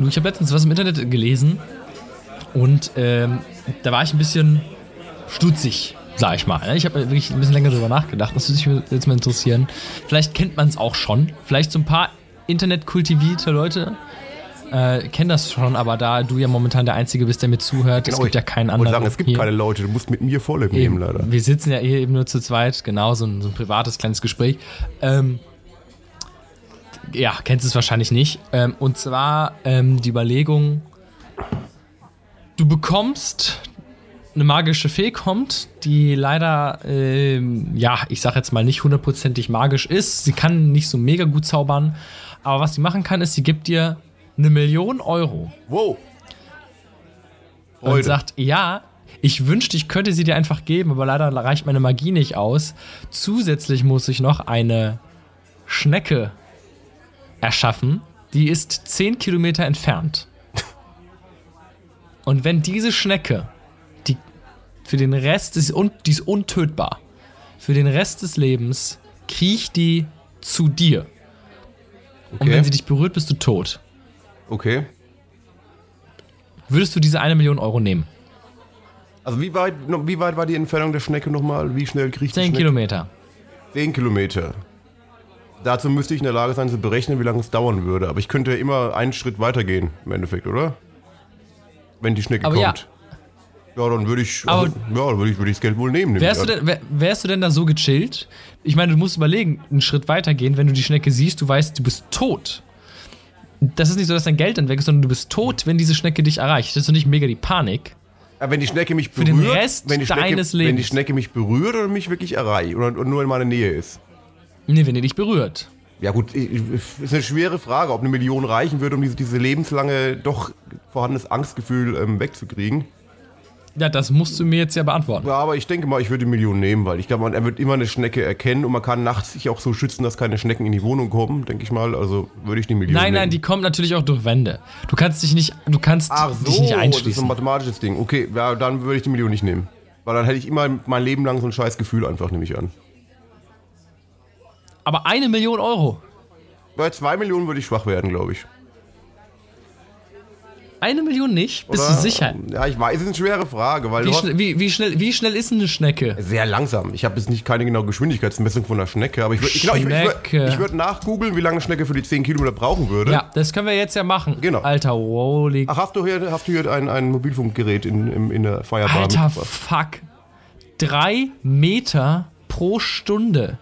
Ich habe letztens was im Internet gelesen und ähm, da war ich ein bisschen stutzig, sag ich mal. Ich habe wirklich ein bisschen länger drüber nachgedacht. Das würde mich jetzt mal interessieren. Vielleicht kennt man es auch schon. Vielleicht so ein paar internetkultivierte Leute äh, kennen das schon, aber da du ja momentan der Einzige bist, der mir zuhört, es Genau, gibt ja keinen anderen. sagen, es gibt hier. keine Leute, du musst mit mir Vorlieb nehmen, leider. Wir sitzen ja hier eben nur zu zweit, genau, so ein, so ein privates kleines Gespräch. Ähm, ja, kennst es wahrscheinlich nicht. Ähm, und zwar ähm, die Überlegung, du bekommst eine magische Fee kommt, die leider, ähm, ja, ich sag jetzt mal nicht hundertprozentig magisch ist. Sie kann nicht so mega gut zaubern, aber was sie machen kann, ist, sie gibt dir eine Million Euro Wow. und sagt, ja, ich wünschte, ich könnte sie dir einfach geben, aber leider reicht meine Magie nicht aus. Zusätzlich muss ich noch eine Schnecke erschaffen, die ist 10 Kilometer entfernt. Und wenn diese Schnecke, die für den Rest, des, und die ist untötbar, für den Rest des Lebens kriecht die zu dir. Und Okay. wenn sie dich berührt, bist du tot. okay. Würdest du diese eine Million Euro nehmen? Also wie weit, wie weit war die Entfernung der Schnecke nochmal? Wie schnell die 10 Schnecke? Kilometer. 10 Kilometer. Dazu müsste ich in der Lage sein zu berechnen, wie lange es dauern würde. Aber ich könnte immer einen Schritt weitergehen, im Endeffekt, oder? Wenn die Schnecke Aber ja. kommt. Ja, dann würde ich, also, ja, dann würde ich, würde ich das Geld wohl nehmen. nehme Wärst du, denn, wär, wärst du denn da so gechillt? Ich meine, du musst überlegen, einen Schritt weiter gehen, wenn du die Schnecke siehst, du weißt, du bist tot. Das ist nicht so, dass dein Geld dann weg ist, sondern du bist tot, wenn diese Schnecke dich erreicht. Das ist doch nicht mega die Panik. Aber wenn die Schnecke mich den berührt, wenn die Schnecke, wenn die. Schnecke mich berührt oder mich wirklich erreicht oder, oder nur in meiner Nähe ist. Nee, wenn die dich berührt. Ja gut, ich- ist eine schwere Frage, ob eine Million reichen würde, um diese, diese lebenslange, doch vorhandenes Angstgefühl ähm, wegzukriegen. Ja, das musst du mir jetzt ja beantworten. Ja, aber ich denke mal, ich würde die Million nehmen, weil ich glaube, man- er wird immer eine Schnecke erkennen und man kann nachts sich auch so schützen, dass keine Schnecken in die Wohnung kommen, denke ich mal. Also würde ich die Million Nein, nehmen. nein, die kommt natürlich auch durch Wände. Du kannst dich nicht, du kannst Ach dich so, nicht das ist ein einschließen. mathematisches Ding. Okay, ja, dann würde ich die Million nicht nehmen. Weil dann hätte ich immer mein Leben lang so ein scheiß Gefühl einfach, nehme ich an. Aber eine Million Euro. Bei zwei Millionen würde ich schwach werden, glaube ich. Eine Million nicht? Bist Oder? du sicher? Ja, ich weiß, es ist eine schwere Frage, weil Wie, schnell, wie, wie, schnell, wie schnell ist eine Schnecke? sehr langsam. Ich habe jetzt nicht keine genaue Geschwindigkeitsmessung von einer Schnecke, aber ich würde ich, glaub, ich, ich, würd- ich würd nachgoogeln, wie lange eine Schnecke für die 10 Kilometer brauchen würde. Ja, das können wir jetzt ja machen. Genau. Alter, holy Ach, hast du hier, hast du hier ein, ein Mobilfunkgerät in, in, in der Feierbar Alter, fuck. Drei Meter pro Stunde.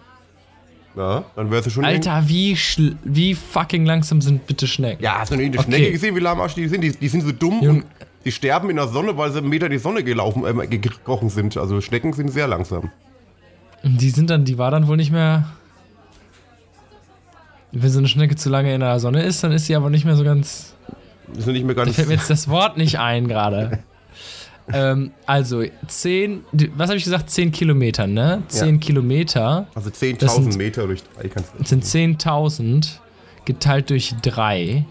Ja, dann wärst du schon... Alter, wie, wie fucking langsam sind bitte Schnecken? Ja, hast du eine Okay. Schnecke gesehen, wie lahmarsch die sind? Die, die sind so dumm Jung- und die sterben in der Sonne, weil sie einen Meter in die Sonne gelaufen, äh, gekrochen sind. Also Schnecken sind sehr langsam. Die sind dann, die war dann wohl nicht mehr. Wenn so eine Schnecke zu lange in der Sonne ist, dann ist sie aber nicht mehr so ganz. Sind nicht mehr ganz... Da fällt mir jetzt das Wort nicht ein gerade. ähm, also, 10, die- was habe ich gesagt? 10 Kilometer, ne? 10 Kilometer Also Das 10.000 sind- Meter durch drei kannst du... sind 10.000 geteilt durch 3.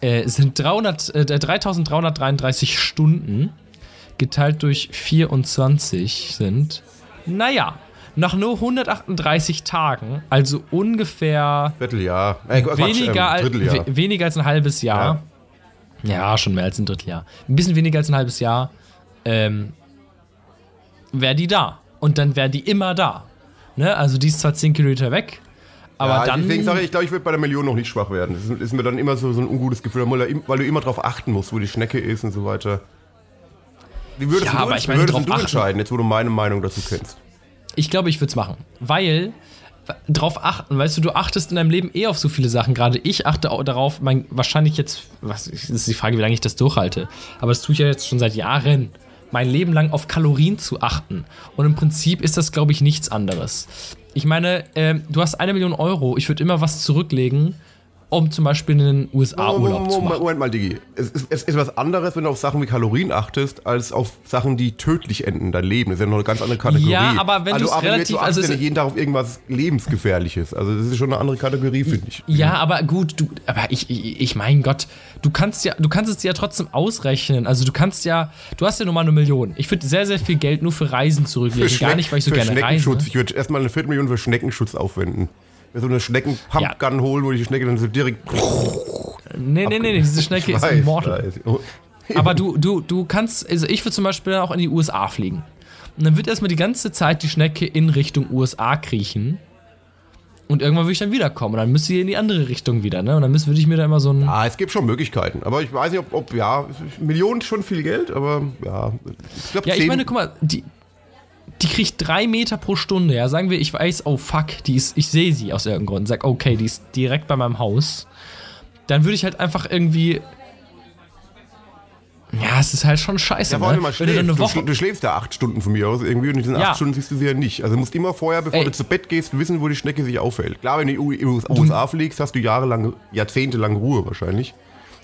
Äh, sind 300, äh, 3.333 Stunden geteilt durch 24 sind, naja, nach nur 138 Tagen, also ungefähr Vierteljahr. Äh, Quatsch, weniger, ähm, als, Dritteljahr. we weniger als ein halbes Jahr. Ja. schon mehr als ein Dritteljahr. Ein bisschen weniger als ein halbes Jahr. Ähm, wäre die da. Und dann wäre die immer da. Ne? Also die ist zwar 10 Kilometer weg, aber ja, dann. deswegen sage ich, ich glaube, ich würde bei der Million noch nicht schwach werden. Das ist, ist mir dann immer so, so ein ungutes Gefühl, weil, du- immer darauf achten musst, wo die Schnecke ist und so weiter. Wie würdest Ja, du, aber ich meine, würdest drauf du achten- entscheiden, jetzt wo du meine Meinung dazu kennst? Ich glaube, ich würde es machen. Weil drauf achten, weißt du, du achtest in deinem Leben eh auf so viele Sachen. Gerade ich achte auch darauf, mein, wahrscheinlich jetzt, was das ist die Frage, wie lange ich das durchhalte. Aber das tue ich ja jetzt schon seit Jahren. Mein Leben lang auf Kalorien zu achten. Und im Prinzip ist das, glaube ich, nichts anderes. Ich meine, ähm, du hast eine Million Euro. Ich würde immer was zurücklegen, um zum Beispiel einen USA-Urlaub zu machen. Moment mal, Digi. Es ist, es ist was anderes, wenn du auf Sachen wie Kalorien achtest, als auf Sachen, die tödlich enden in dein Leben. Das ist ja noch eine ganz andere Kategorie. Ja, aber wenn aber jetzt- relativ- Du achtest also ja nicht jeden Tag auf irgendwas Lebensgefährliches. Also das ist schon eine andere Kategorie, finde ich. Ja, aber gut, du, aber ich, ich, ich mein Gott, du kannst ja, du kannst es ja trotzdem ausrechnen. Also du kannst ja, du hast ja nur mal eine Million. Ich würde sehr, sehr viel Geld nur für Reisen zurücklegen. Gar Schneck- nicht, weil ich so für gerne reise. Ich würde erstmal eine Viertelmillion für Schneckenschutz aufwenden. So eine Schneckenpumpgun holen, wo die Schnecke dann so direkt. Nee, nee, nee, nee, diese Schnecke Ich ist weiß, immortal. weiß. Oh. Aber du, du, du kannst, also ich würde zum Beispiel auch in die USA fliegen. Und dann wird erstmal die ganze Zeit die Schnecke in Richtung USA kriechen. Und irgendwann würde ich dann wiederkommen. Und dann müsste sie in die andere Richtung wieder, ne? Und dann müsste, würde ich mir da immer so ein. Ah, es gibt schon Möglichkeiten. Aber ich weiß nicht, ob, ob ja, Millionen ist schon viel Geld, aber ja. Ich glaube, Ja, ich meine, guck mal, die, die kriegt drei Meter pro Stunde. Ja, sagen wir, ich weiß, oh fuck, die ist, ich sehe sie aus irgendeinem Grund. Sag, okay, die ist direkt bei meinem Haus. Dann würde ich halt einfach irgendwie. Ja, es ist halt schon scheiße. Ja, vor allem ne? mal du schläfst. Du, schl- du schläfst da acht Stunden von mir aus irgendwie und in diesen Ja. acht Stunden siehst du sie ja nicht. Also du musst immer vorher, bevor Ey. du zu Bett gehst, wissen, wo die Schnecke sich aufhält. Klar, wenn du in die USA fliegst, hast du jahrelang, jahrzehntelang Ruhe wahrscheinlich.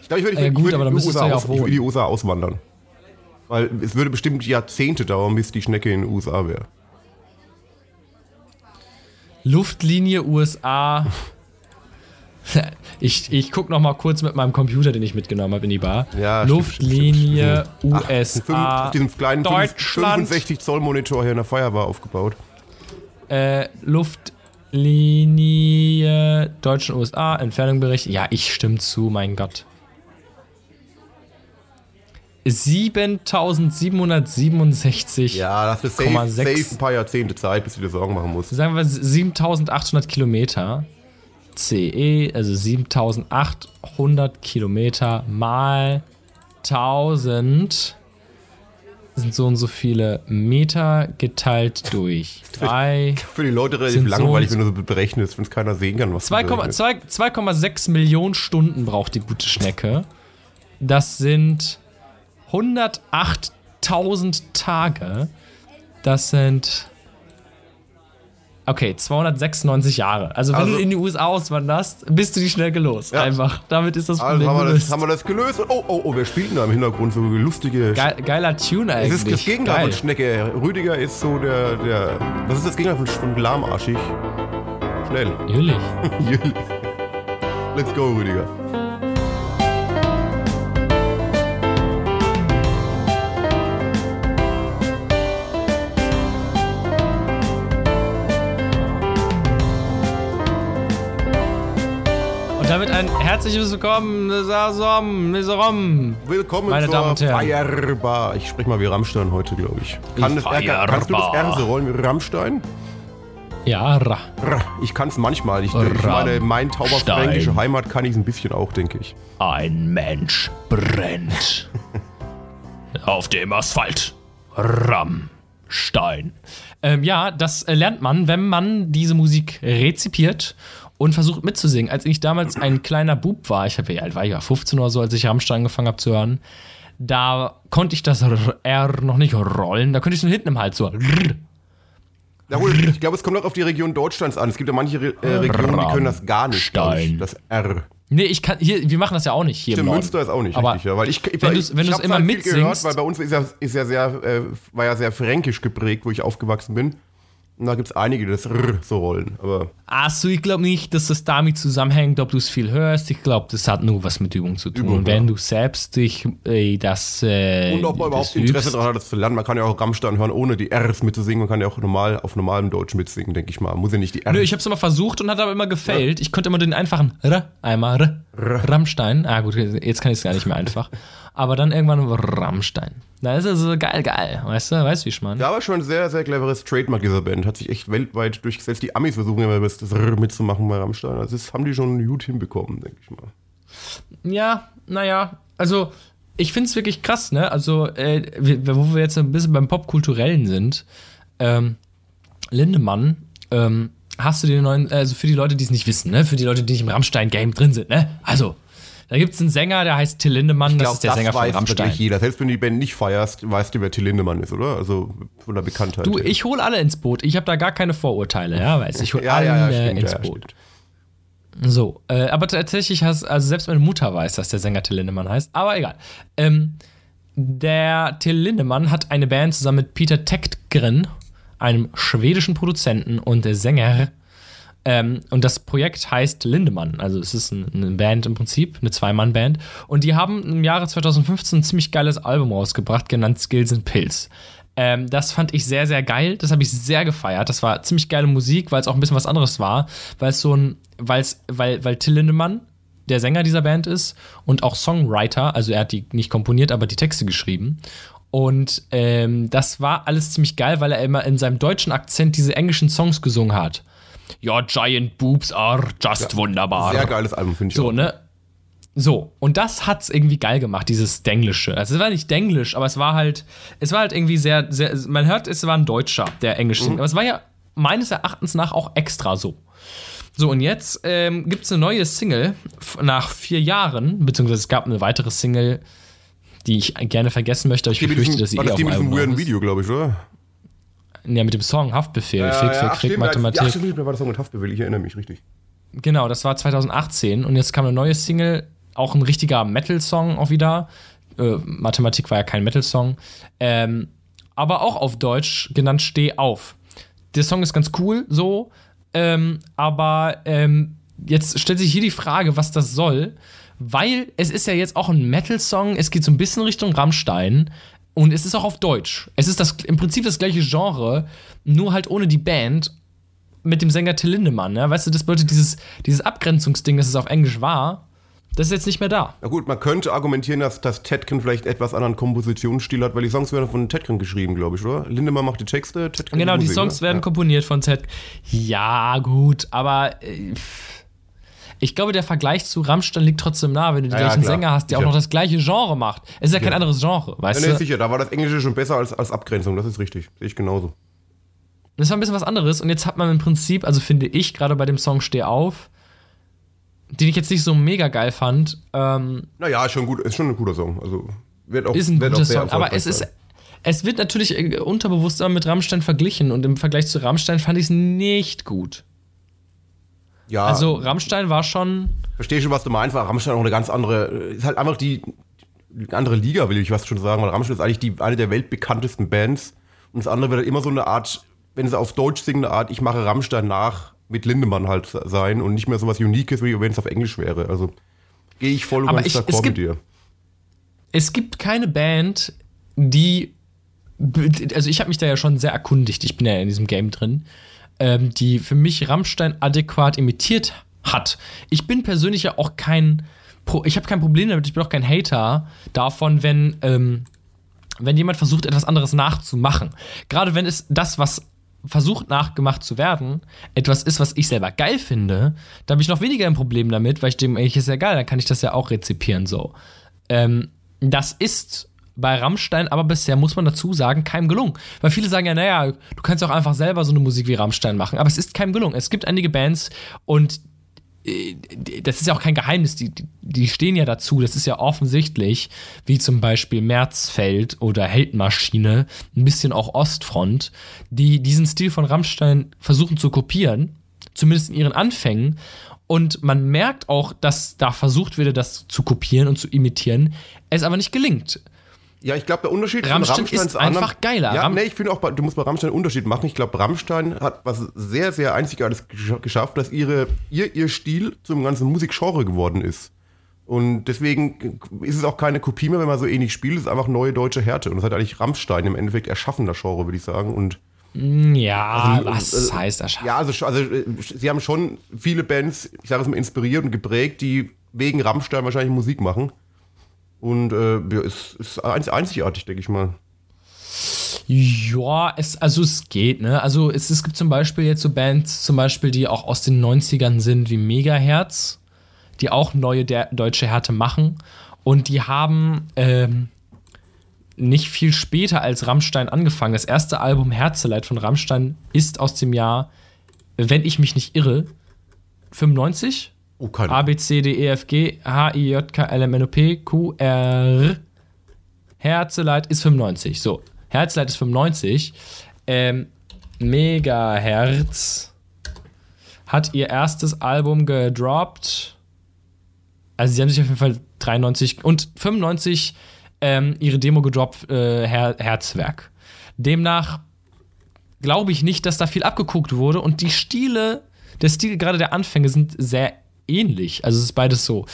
Ich glaube, ich würde in du die USA auswandern. Weil es würde bestimmt Jahrzehnte dauern, bis die Schnecke in den USA wäre. Luftlinie USA. Ich, ich guck noch mal kurz mit meinem Computer, den ich mitgenommen habe in die Bar. Ja, stimmt, Luftlinie stimmt, Ach, USA. auf diesem kleinen Deutschland. 65 Zoll Monitor hier in der Feuerwehr aufgebaut. Äh, Luftlinie Deutschen USA, Entfernung berichten. Ja, ich stimme zu, mein Gott. 7767. Ja, das ist safe, 0,6. safe ein paar Jahrzehnte Zeit, bis du dir Sorgen machen musst. Sagen wir 7800 Kilometer. CE, also 7800 Kilometer mal 1000 sind so und so viele Meter geteilt durch 3. Für die Leute relativ so langweilig, und wenn du so berechnest, wenn es keiner sehen kann, was du berechnest. 2,6 Millionen Stunden braucht die gute Schnecke. Das sind 108.000 Tage. Das sind. Okay, 296 Jahre. Also, wenn Also- du in die USA auswanderst, bist du die Schnecke los. Ja. Einfach. Damit ist das Also Problem haben wir, das, gelöst. haben wir das gelöst. Oh, oh, oh, wer spielt denn da im Hintergrund so lustige... Geil, geiler Tune Es eigentlich. ist das Gegenteil Geil. von Schnecke. Rüdiger ist so der, der... Was ist das Gegenteil von, von lahmarschig? Schnell. Natürlich. Let's go, Rüdiger. Damit ein herzliches Willkommen, Sasom, Miserom. Willkommen Meine zur Damen und Herren. Feierbar. Ich spreche mal wie Rammstein heute, glaube ich. Kann das R, kannst du das R so rollen wie Rammstein? Ja, ra. Ich kann es manchmal. Ich, ich meine, mein tauberfränkische Stein. Heimat kann ich es ein bisschen auch, denke ich. Ein Mensch brennt auf dem Asphalt. Rammstein. Ähm, ja, das äh, lernt man, wenn man diese Musik rezipiert und versucht mitzusingen. Als ich damals ein kleiner Bub war, ich habe ja alt war, ich war 15 oder so, als ich Rammstein angefangen habe zu hören, da konnte ich das R noch nicht rollen. Da könnte ich so hinten im Hals so. Ja, wohl, ich glaube, es kommt auch auf die Region Deutschlands an. Es gibt ja manche Re äh, Regionen, die können das gar nicht. Stein. Das R. Nee, ich kann hier, wir machen das ja auch nicht hier Stimmt. Münster ist auch nicht Aber richtig, ja. Weil ich, ich, wenn du's hab's immer halt mitsingst- gehört, weil bei uns ist ja, ist ja sehr, äh, war ja sehr fränkisch geprägt, wo ich aufgewachsen bin. Da gibt es einige, die das R so rollen. Aber Achso, ich glaube nicht, dass das damit zusammenhängt, ob du es viel hörst. Ich glaube, das hat nur was mit Übung zu tun. Übung, und wenn ja. du selbst dich äh, das. Äh, und ob man überhaupt Interesse daran hat, das zu lernen. Man kann ja auch Rammstein hören, ohne die Rs mitzusingen. Man kann ja auch normal auf normalem Deutsch mitsingen, denke ich mal. Muss ja nicht die R. Nö, ich habe es immer versucht und hat aber immer gefailt. Ich konnte immer den einfachen R, einmal R, Rammstein. Ah, gut, jetzt kann ich es gar nicht mehr einfach. Aber dann irgendwann Rammstein. Da ist es so geil, geil. Weißt du, weißt du, wie ich meine? Ja, aber schon ein sehr, sehr cleveres Trademark dieser Band. Hat sich echt weltweit durchgesetzt. Die Amis versuchen immer das R mitzumachen bei Rammstein. Also das haben die schon gut hinbekommen, denke ich mal. Ja, naja, also ich finde es wirklich krass, ne? Also, äh, wo wir jetzt ein bisschen beim Popkulturellen sind, ähm, Lindemann, ähm, hast du den neuen, also für die Leute, die es nicht wissen, ne? Für die Leute, die nicht im Rammstein-Game drin sind, ne? Also, da gibt es einen Sänger, der heißt Till Lindemann, das ist der Sänger von Rammstein. wirklich jeder. Selbst wenn du die Band nicht feierst, weißt du, wer Till Lindemann ist, oder? Also von der Bekanntheit. Du, ich hole alle ins Boot. Ich habe da gar keine Vorurteile, ja, weißt? Ich hole ja, alle ja, ja, stimmt, ins Boot. So, äh, aber tatsächlich hast, also selbst meine Mutter weiß, dass der Sänger Till Lindemann heißt, aber egal. Ähm, der Till Lindemann hat eine Band zusammen mit Peter Tektgren, einem schwedischen Produzenten und der Sänger. Ähm, und das Projekt heißt Lindemann. Also es ist ein- eine Band im Prinzip, eine Zwei-Mann-Band. Und die haben im Jahre 2015 ein ziemlich geiles Album rausgebracht, genannt Skills and Pills. Ähm, das fand ich sehr, sehr geil. Das habe ich sehr gefeiert. Das war ziemlich geile Musik, weil es auch ein bisschen was anderes war. Weil es so ein, weil's, weil, weil Till Lindemann der Sänger dieser Band ist und auch Songwriter. Also er hat die nicht komponiert, aber die Texte geschrieben. Und ähm, das war alles ziemlich geil, weil er immer in seinem deutschen Akzent diese englischen Songs gesungen hat. Your giant boobs are just ja, wunderbar. Sehr geiles Album, finde ich. So, auch. ne? So, und das hat's irgendwie geil gemacht, dieses Denglische. Also es war nicht Denglisch, aber es war halt, es war halt irgendwie sehr, sehr, man hört, es war ein Deutscher, der Englisch singt. Mhm. Aber es war ja meines Erachtens nach auch extra so. So, und jetzt ähm, gibt es eine neue Single nach vier Jahren, beziehungsweise es gab eine weitere Single, die ich gerne vergessen möchte, aber ich befürchte, dass sie eh das die mit diesem weirden Video, glaube ich, oder? Ja, mit dem Song Haftbefehl, ja, Fick, ja, Fick, Fick, Mathematik. Ja, stimmt, da war der Song mit Haftbefehl, ich erinnere mich, richtig. Genau, das war 2018 und jetzt kam eine neue Single, auch ein richtiger Metal-Song auch wieder. Äh, Mathematik war ja kein Metal-Song. Ähm, aber auch auf Deutsch genannt Steh auf. Der Song ist ganz cool, so, ähm, aber ähm, jetzt stellt sich hier die Frage, was das soll, weil es ist ja jetzt auch ein Metal-Song, es geht so ein bisschen Richtung Rammstein und es ist auch auf Deutsch. Es ist das, im Prinzip das gleiche Genre, nur halt ohne die Band mit dem Sänger Till Lindemann. Ja? Weißt du, das bedeutet dieses, dieses Abgrenzungsding, dass es auf Englisch war, das ist jetzt nicht mehr da. Na gut, man könnte argumentieren, dass, dass Tedkin vielleicht etwas anderen Kompositionsstil hat, weil die Songs werden von Tedkin geschrieben, glaube ich, oder? Lindemann macht die Texte, Tedkin Genau, die, Musik, Songs ne? werden ja. komponiert von Tedkin. Ja, gut, aber äh, ich glaube, der Vergleich zu Rammstein liegt trotzdem nah, wenn du den ja, gleichen ja, Sänger hast, der sicher. auch noch das gleiche Genre macht. Es ist ja kein anderes Genre, weißt ja, nee, du? sicher, da war das Englische schon besser als, als Abgrenzung, das ist richtig. Sehe ich genauso. Das war ein bisschen was anderes und jetzt hat man im Prinzip, also finde ich, gerade bei dem Song Steh auf, den ich jetzt nicht so mega geil fand. Ähm, naja, ist schon, gut, ist schon ein guter Song. Also wird auch, ist ein guter Song, aber es ist. Es wird natürlich äh, unterbewusst immer mit Rammstein verglichen und im Vergleich zu Rammstein fand ich es nicht gut. Ja. Also Rammstein war schon. Verstehe schon, was du meinst, weil Rammstein auch eine ganz andere, ist halt einfach die, die andere Liga, will ich was schon sagen, weil Rammstein ist eigentlich die, eine der weltbekanntesten Bands und das andere wird halt immer so eine Art, wenn sie auf Deutsch singen, eine Art, ich mache Rammstein nach, mit Lindemann halt sein und nicht mehr so was Uniques, wie wenn es auf Englisch wäre. Also gehe ich voll und ganz d'accord mit dir. Es gibt keine Band, die. Also, ich habe mich da ja schon sehr erkundigt, ich bin ja in diesem Game drin, ähm, die für mich Rammstein adäquat imitiert hat. Ich bin persönlich ja auch kein. Pro ich habe kein Problem damit, ich bin auch kein Hater davon, wenn. Ähm, wenn jemand versucht, etwas anderes nachzumachen. Gerade wenn es das, was versucht nachgemacht zu werden, etwas ist, was ich selber geil finde, da habe ich noch weniger ein Problem damit, weil ich dem, ich ist ja geil, dann kann ich das ja auch rezipieren so. Ähm, das ist bei Rammstein aber bisher, muss man dazu sagen, keinem gelungen. Weil viele sagen ja, naja, du kannst auch einfach selber so eine Musik wie Rammstein machen, aber es ist keinem gelungen. Es gibt einige Bands und äh, das ist ja auch kein Geheimnis, die, die stehen ja dazu, das ist ja offensichtlich, wie zum Beispiel Märzfeld oder Heldmaschine, ein bisschen auch Ostfront, die diesen Stil von Rammstein versuchen zu kopieren, zumindest in ihren Anfängen. Und man merkt auch, dass da versucht wird, das zu kopieren und zu imitieren, es aber nicht gelingt. Ja, ich glaube, der Unterschied Rammstein von Rammstein ist einfach geiler. Ja, nee, ich finde auch, du musst bei Rammstein einen Unterschied machen. Ich glaube, Rammstein hat was sehr, sehr Einzigartiges geschafft, dass ihre, ihr, ihr Stil zum ganzen Musikgenre geworden ist. Und deswegen ist es auch keine Kopie mehr, wenn man so ähnlich spielt. Es ist einfach neue deutsche Härte. Und das hat eigentlich Rammstein im Endeffekt erschaffen, das Genre, würde ich sagen. Und mm, ja, also, was äh, heißt erschaffen? Ja, also, also äh, sie haben schon viele Bands, ich sage es mal, inspiriert und geprägt, die wegen Rammstein wahrscheinlich Musik machen. Und äh, ja, ist, ist einzigartig, denke ich mal. Ja, es, also es geht, ne? Also es, es gibt zum Beispiel jetzt so Bands, zum Beispiel, die auch aus den 90ern sind, wie Megaherz, die auch neue der, deutsche Härte machen. Und die haben ähm, nicht viel später als Rammstein angefangen. Das erste Album Herzeleid von Rammstein ist aus dem Jahr, wenn ich mich nicht irre, 95? Oh, keine. A, B, C, D, E, F, G, H, I, J, K, L, M, N, O, P, Q, R. Herzeleid ist 95. So, Herzeleid ist 95. Ähm, Megahertz hat ihr erstes Album gedroppt. Also, sie haben sich auf jeden Fall 93 und 95 ähm, ihre Demo gedroppt, äh, Her Herzwerk. Demnach glaube ich nicht, dass da viel abgeguckt wurde und die Stile, der Stil gerade der Anfänge sind sehr ähnlich. Also es ist beides so.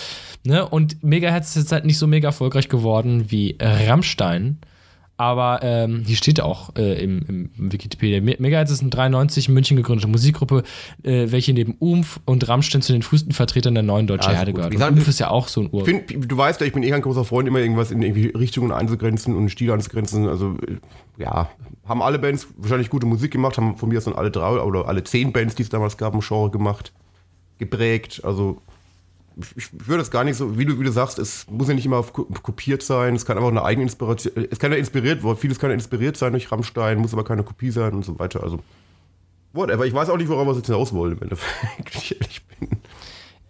Ne? Und Megahertz ist jetzt halt nicht so mega erfolgreich geworden wie Rammstein. Aber ähm, hier steht auch äh, im, im Wikipedia, Megahertz ist eine 93 in München gegründete Musikgruppe, äh, welche neben Umf und Rammstein zu den frühesten Vertretern der neuen deutschen Ja, Erde ist gut. gehört. Gesagt, Umf ist ja auch so ein Ur. Ich find, du weißt ja, ich bin eh kein großer Freund, immer irgendwas in irgendwie Richtungen einzugrenzen und Stile einzugrenzen. Also, äh, ja, haben alle Bands wahrscheinlich gute Musik gemacht, haben von mir aus dann alle drei oder alle zehn Bands, die es damals gab, im Genre gemacht, geprägt. Also, ich, ich würde es gar nicht so, wie du, wie du sagst, es muss ja nicht immer kopiert sein, es kann einfach eine eigene Inspiration, es kann ja inspiriert, vieles kann ja inspiriert sein durch Rammstein, muss aber keine Kopie sein und so weiter. Also, whatever. Ich weiß auch nicht, worauf wir jetzt hinaus wollen, wenn ich ehrlich bin.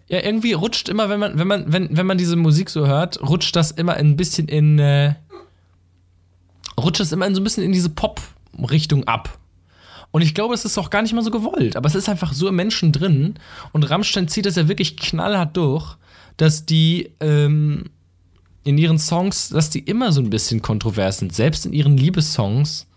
Ja, irgendwie rutscht immer, wenn man, wenn man, wenn, wenn man diese Musik so hört, rutscht das immer ein bisschen in, äh, rutscht das immer in so ein bisschen in diese Pop-Richtung ab. Und ich glaube, es ist auch gar nicht mal so gewollt, aber es ist einfach so im Menschen drin. Und Rammstein zieht das ja wirklich knallhart durch, dass die ähm, in ihren Songs, dass die immer so ein bisschen kontrovers sind. Selbst in ihren Liebessongs,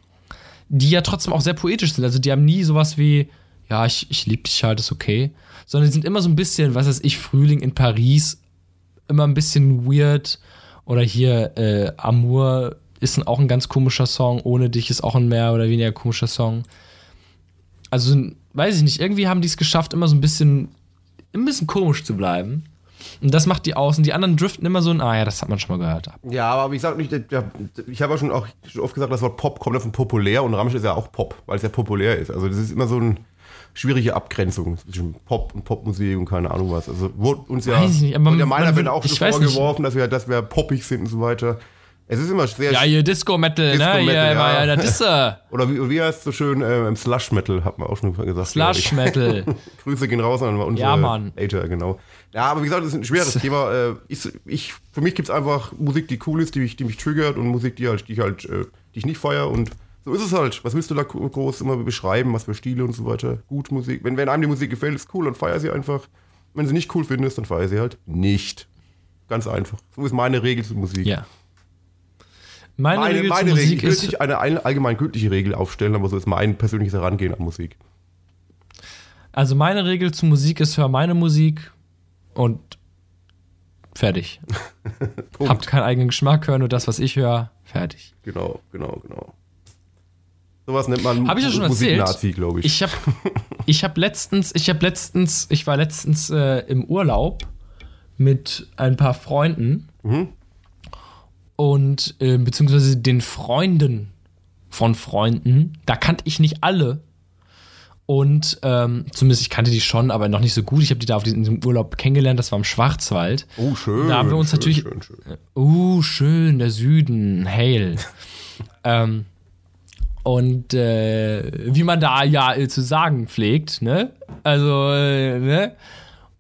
die ja trotzdem auch sehr poetisch sind. Also die haben nie sowas wie, ja, ich, ich liebe dich halt, ist okay. Sondern die sind immer so ein bisschen, was weiß ich, Frühling in Paris, immer ein bisschen weird. Oder hier, äh, Amour ist ein, auch ein ganz komischer Song. Ohne dich ist auch ein mehr oder weniger komischer Song. Also, weiß ich nicht, irgendwie haben die es geschafft, immer so ein bisschen, ein bisschen komisch zu bleiben. Und das macht die aus. Und die anderen driften immer so ein, ah ja, das hat man schon mal gehört. Ja, aber ich, ja, ich habe ja schon auch schon oft gesagt, das Wort Pop kommt ja von populär und Rammstein ist ja auch Pop, weil es ja populär ist. Also das ist immer so eine schwierige Abgrenzung zwischen Pop und Popmusik und keine Ahnung was. Also wurde uns ja, Weiß ich nicht, aber wurde ja meiner Band auch nicht. vorgeworfen, dass wir, dass wir poppig sind und so weiter. Es ist immer sehr Ja, hier Disco-Metal, ne? Disco-Metal, Hier, ja. ja, das ist er. Oder wie, wie heißt es so schön, äh, im Slush Metal, hat man auch schon gesagt. ich. Slush-Metal. Grüße gehen raus an unsere Ja, Mann. Hater, genau. Ja, aber wie gesagt, das ist ein schweres Thema. Äh, Ich, ich, für mich gibt es einfach Musik, die cool ist, die mich, die mich triggert und Musik, die, halt, die ich halt, äh, die ich nicht feiere und so ist es halt. Was willst du da gro- groß immer beschreiben, was für Stile und so weiter? Gut Musik. Wenn, wenn einem die Musik gefällt, ist cool, dann feier sie einfach. Wenn sie nicht cool findest, dann feier sie halt nicht. Ganz einfach. So ist meine Regel zu Musik. Ja. Meine, Meine, Regel meine Regel. Musik Ich ist, nicht eine ein- allgemein gültige Regel aufstellen, aber so ist mein persönliches Herangehen an Musik. also meine Regel zu Musik ist, hör meine Musik und fertig. Habt keinen eigenen Geschmack, hör nur das, was ich höre, fertig. Genau, genau, genau. Sowas nennt man Hab ich ja schon. Musiknazi, glaube ich. Ich habe ich hab letztens, ich habe letztens, ich war letztens äh, im Urlaub mit ein paar Freunden und äh, beziehungsweise den Freunden von Freunden. Da kannte ich nicht alle. Und ähm, zumindest ich kannte die schon, aber noch nicht so gut. Ich habe die da auf diesem, Urlaub kennengelernt. Das war im Schwarzwald. oh, schön. Da haben wir uns schön, natürlich- Schön, schön. Uh, schön, der Süden, Hail. ähm, und äh, wie man da ja äh, zu sagen pflegt, ne? Also, äh, ne?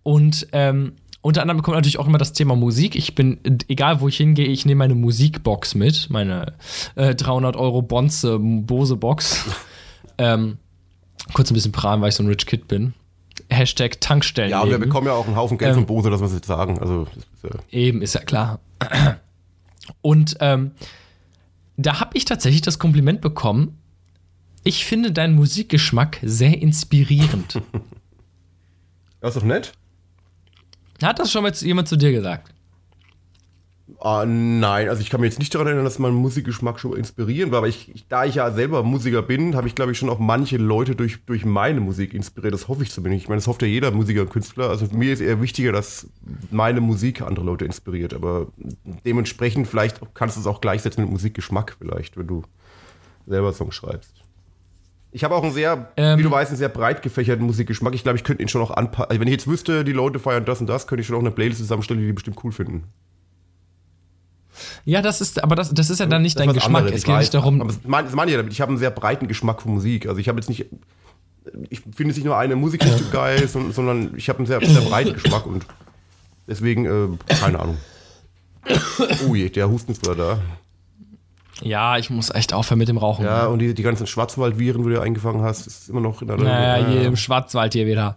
Und ähm, unter anderem kommt natürlich auch immer das Thema Musik. Ich bin, egal wo ich hingehe, ich nehme meine Musikbox mit, meine äh, 300 Euro Bonze Bose Box. ähm, kurz ein bisschen prahlen, weil ich so ein Rich Kid bin. Hashtag Tankstellen. Ja, aber wir bekommen ja auch einen Haufen Geld Ähm, von Bose, das muss ich jetzt sagen. Also, ist, äh, Eben, ist ja klar. Und ähm, da habe ich tatsächlich das Kompliment bekommen. Ich finde deinen Musikgeschmack sehr inspirierend. das ist doch nett. Hat das schon mal jemand zu dir gesagt? Ah, nein, also ich kann mich jetzt nicht daran erinnern, dass mein Musikgeschmack schon inspirierend war, aber ich, ich, da ich ja selber Musiker bin, habe ich, glaube ich, schon auch manche Leute durch, durch meine Musik inspiriert. Das hoffe ich zumindest. Ich meine, das hofft ja jeder Musiker und Künstler. Also mir ist eher wichtiger, dass meine Musik andere Leute inspiriert. Aber dementsprechend, vielleicht kannst du es auch gleichsetzen mit Musikgeschmack, vielleicht, wenn du selber Songs schreibst. Ich habe auch einen sehr, Ähm. wie du weißt, einen sehr breit gefächerten Musikgeschmack. Ich glaube, ich könnte ihn schon auch anpassen. Also wenn ich jetzt wüsste, die Leute feiern das und das, könnte ich schon auch eine Playlist zusammenstellen, die die bestimmt cool finden. Ja, das ist, aber das, das ist ja dann nicht Das dein Geschmack. anderes, es geht weiß. nicht darum. Aber das meine das meine ich ja damit. Ich habe einen sehr breiten Geschmack von Musik. Also ich habe jetzt nicht. Ich finde nicht nur eine Musikrichtung geil, sondern, ich habe einen sehr, sehr breiten Geschmack und deswegen, äh, keine Ahnung. Oh je, der Husten ist wieder da. Ja, ich muss echt aufhören mit dem Rauchen. Ja, und die, die ganzen Schwarzwaldviren, die du eingefangen hast, ist immer noch in der Naja, hier ja. im Schwarzwald hier wieder.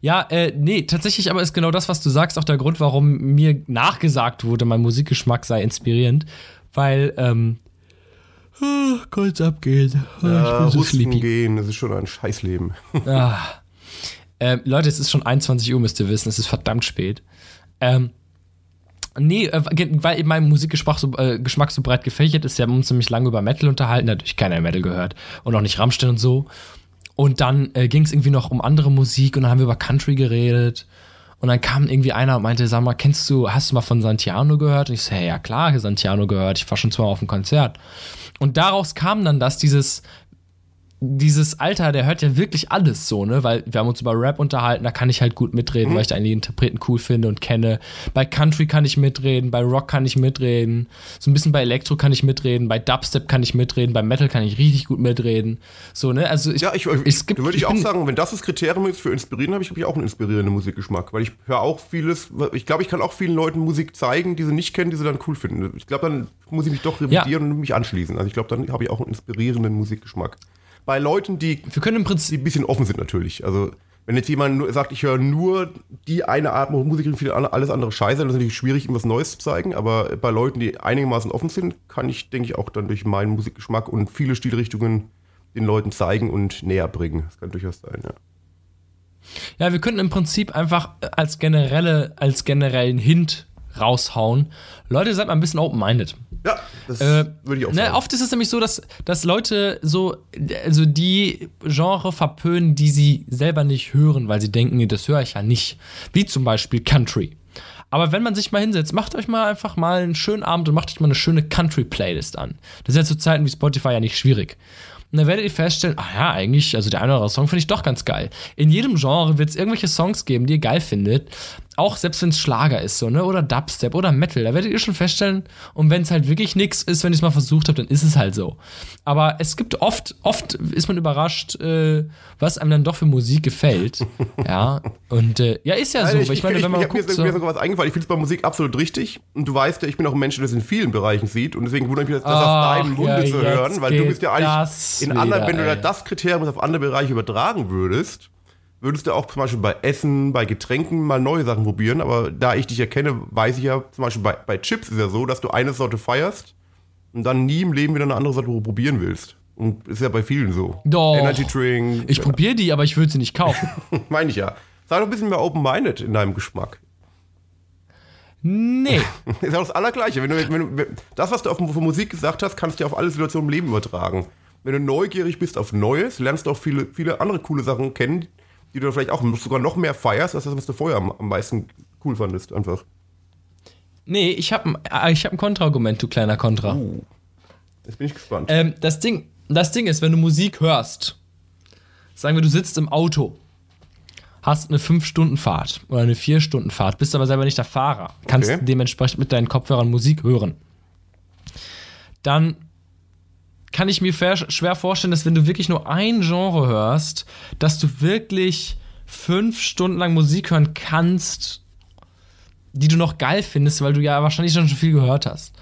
Ja, äh, nee, tatsächlich aber ist genau das, was du sagst, auch der Grund, warum mir nachgesagt wurde, mein Musikgeschmack sei inspirierend. Weil, ähm, ah, kurz abgehen. Ah, Ja, ich bin so sleepy. gehen, das ist schon ein Scheißleben. Ah. Ähm, Leute, es ist schon 21 Uhr, müsst ihr wissen. Es ist verdammt spät. Ähm, Nee, äh, weil eben mein Musikgeschmack so, äh, Geschmack so breit gefächert ist, wir haben uns nämlich lange über Metal unterhalten, natürlich keiner Metal gehört und auch nicht Rammstein und so. Und dann äh, ging es irgendwie noch um andere Musik und dann haben wir über Country geredet. Und dann kam irgendwie einer und meinte, sag mal, kennst du, hast du mal von Santiano gehört? Und ich so, hey, ja klar, Santiano gehört, ich war schon zweimal auf dem Konzert. Und daraus kam dann das, dieses, dieses Alter, der hört ja wirklich alles so, ne? Weil wir haben uns über Rap unterhalten, da kann ich halt gut mitreden, mhm. weil ich da einige Interpreten cool finde und kenne. Bei Country kann ich mitreden, bei Rock kann ich mitreden, so ein bisschen bei Elektro kann ich mitreden, bei Dubstep kann ich mitreden, bei Metal kann ich richtig gut mitreden. So, ne? Also ich, ja, ich, es gibt, würde ich, ich auch sagen, wenn das das Kriterium ist für inspirieren, habe ich, hab ich auch einen inspirierenden Musikgeschmack, weil ich höre auch vieles, ich glaube, ich kann auch vielen Leuten Musik zeigen, die sie nicht kennen, die sie dann cool finden. Ich glaube, dann muss ich mich doch revidieren ja. und mich anschließen. Also ich glaube, dann habe ich auch einen inspirierenden Musikgeschmack bei Leuten, die, wir können im Prinzip die ein bisschen offen sind natürlich. Also wenn jetzt jemand sagt, ich höre nur die eine Art Musik und alles andere Scheiße, dann ist es natürlich schwierig, ihm was Neues zu zeigen. Aber bei Leuten, die einigermaßen offen sind, kann ich, denke ich, auch dann durch meinen Musikgeschmack und viele Stilrichtungen den Leuten zeigen und näher bringen. Das kann durchaus sein, ja. Ja, wir könnten im Prinzip einfach als generelle, als generellen Hint raushauen. Leute, seid mal ein bisschen open-minded. Ja, das äh, würde ich auch ne, sagen. Oft ist es nämlich so, dass, dass Leute so, also die Genre verpönen, die sie selber nicht hören, weil sie denken, nee, das höre ich ja nicht. Wie zum Beispiel Country. Aber wenn man sich mal hinsetzt, macht euch mal einfach mal einen schönen Abend und macht euch mal eine schöne Country-Playlist an. Das ist ja zu Zeiten wie Spotify ja nicht schwierig. Und dann werdet ihr feststellen, ah ja, eigentlich, also der eine oder andere Song finde ich doch ganz geil. In jedem Genre wird es irgendwelche Songs geben, die ihr geil findet, auch selbst wenn es Schlager ist, so, ne? Oder Dubstep oder Metal, da werdet ihr schon feststellen. Und wenn es halt wirklich nichts ist, wenn ich es mal versucht habe, dann ist es halt so. Aber es gibt oft, oft ist man überrascht, äh, was einem dann doch für Musik gefällt. ja. Und äh, ja, ist ja so. Ich, ich, meine, ich, wenn man ich, mal guckt, mir, so mir sogar was eingefallen. Ich finde es bei Musik absolut richtig. Und du weißt ja, ich bin auch ein Mensch, der das in vielen Bereichen sieht. Und deswegen wundere ich mich, das Ach, aus deinem Munde ja, zu hören, weil du bist ja eigentlich in anderen, wenn du da das Kriterium auf andere Bereiche übertragen würdest würdest du auch zum Beispiel bei Essen, bei Getränken mal neue Sachen probieren. Aber da ich dich erkenne, weiß ich ja, zum Beispiel bei, bei Chips ist ja so, dass du eine Sorte feierst und dann nie im Leben wieder eine andere Sorte probieren willst. Und ist ja bei vielen so. Doch. Energy Drink. Ich probiere die, aber ich würde sie nicht kaufen. Meine ich ja. Sei doch ein bisschen mehr open-minded in deinem Geschmack. Nee. ist ja das Allergleiche. Wenn du, wenn du, das, was du auf, auf Musik gesagt hast, kannst du ja auf alle Situationen im Leben übertragen. Wenn du neugierig bist auf Neues, lernst du auch viele, viele andere coole Sachen kennen, die du vielleicht auch sogar noch mehr feierst, als das, was du vorher am, am meisten cool fandest, einfach. Nee, ich habe äh, ich hab ein Kontraargument, du kleiner Kontra. Uh, jetzt bin ich gespannt. Ähm, das, Ding, das Ding ist, wenn du Musik hörst, sagen wir, du sitzt im Auto, hast eine 5-Stunden-Fahrt oder eine 4-Stunden-Fahrt, bist aber selber nicht der Fahrer, kannst okay. dementsprechend mit deinen Kopfhörern Musik hören. Dann kann ich mir schwer vorstellen, dass wenn du wirklich nur ein Genre hörst, dass du wirklich fünf Stunden lang Musik hören kannst, die du noch geil findest, weil du ja wahrscheinlich schon viel gehört hast.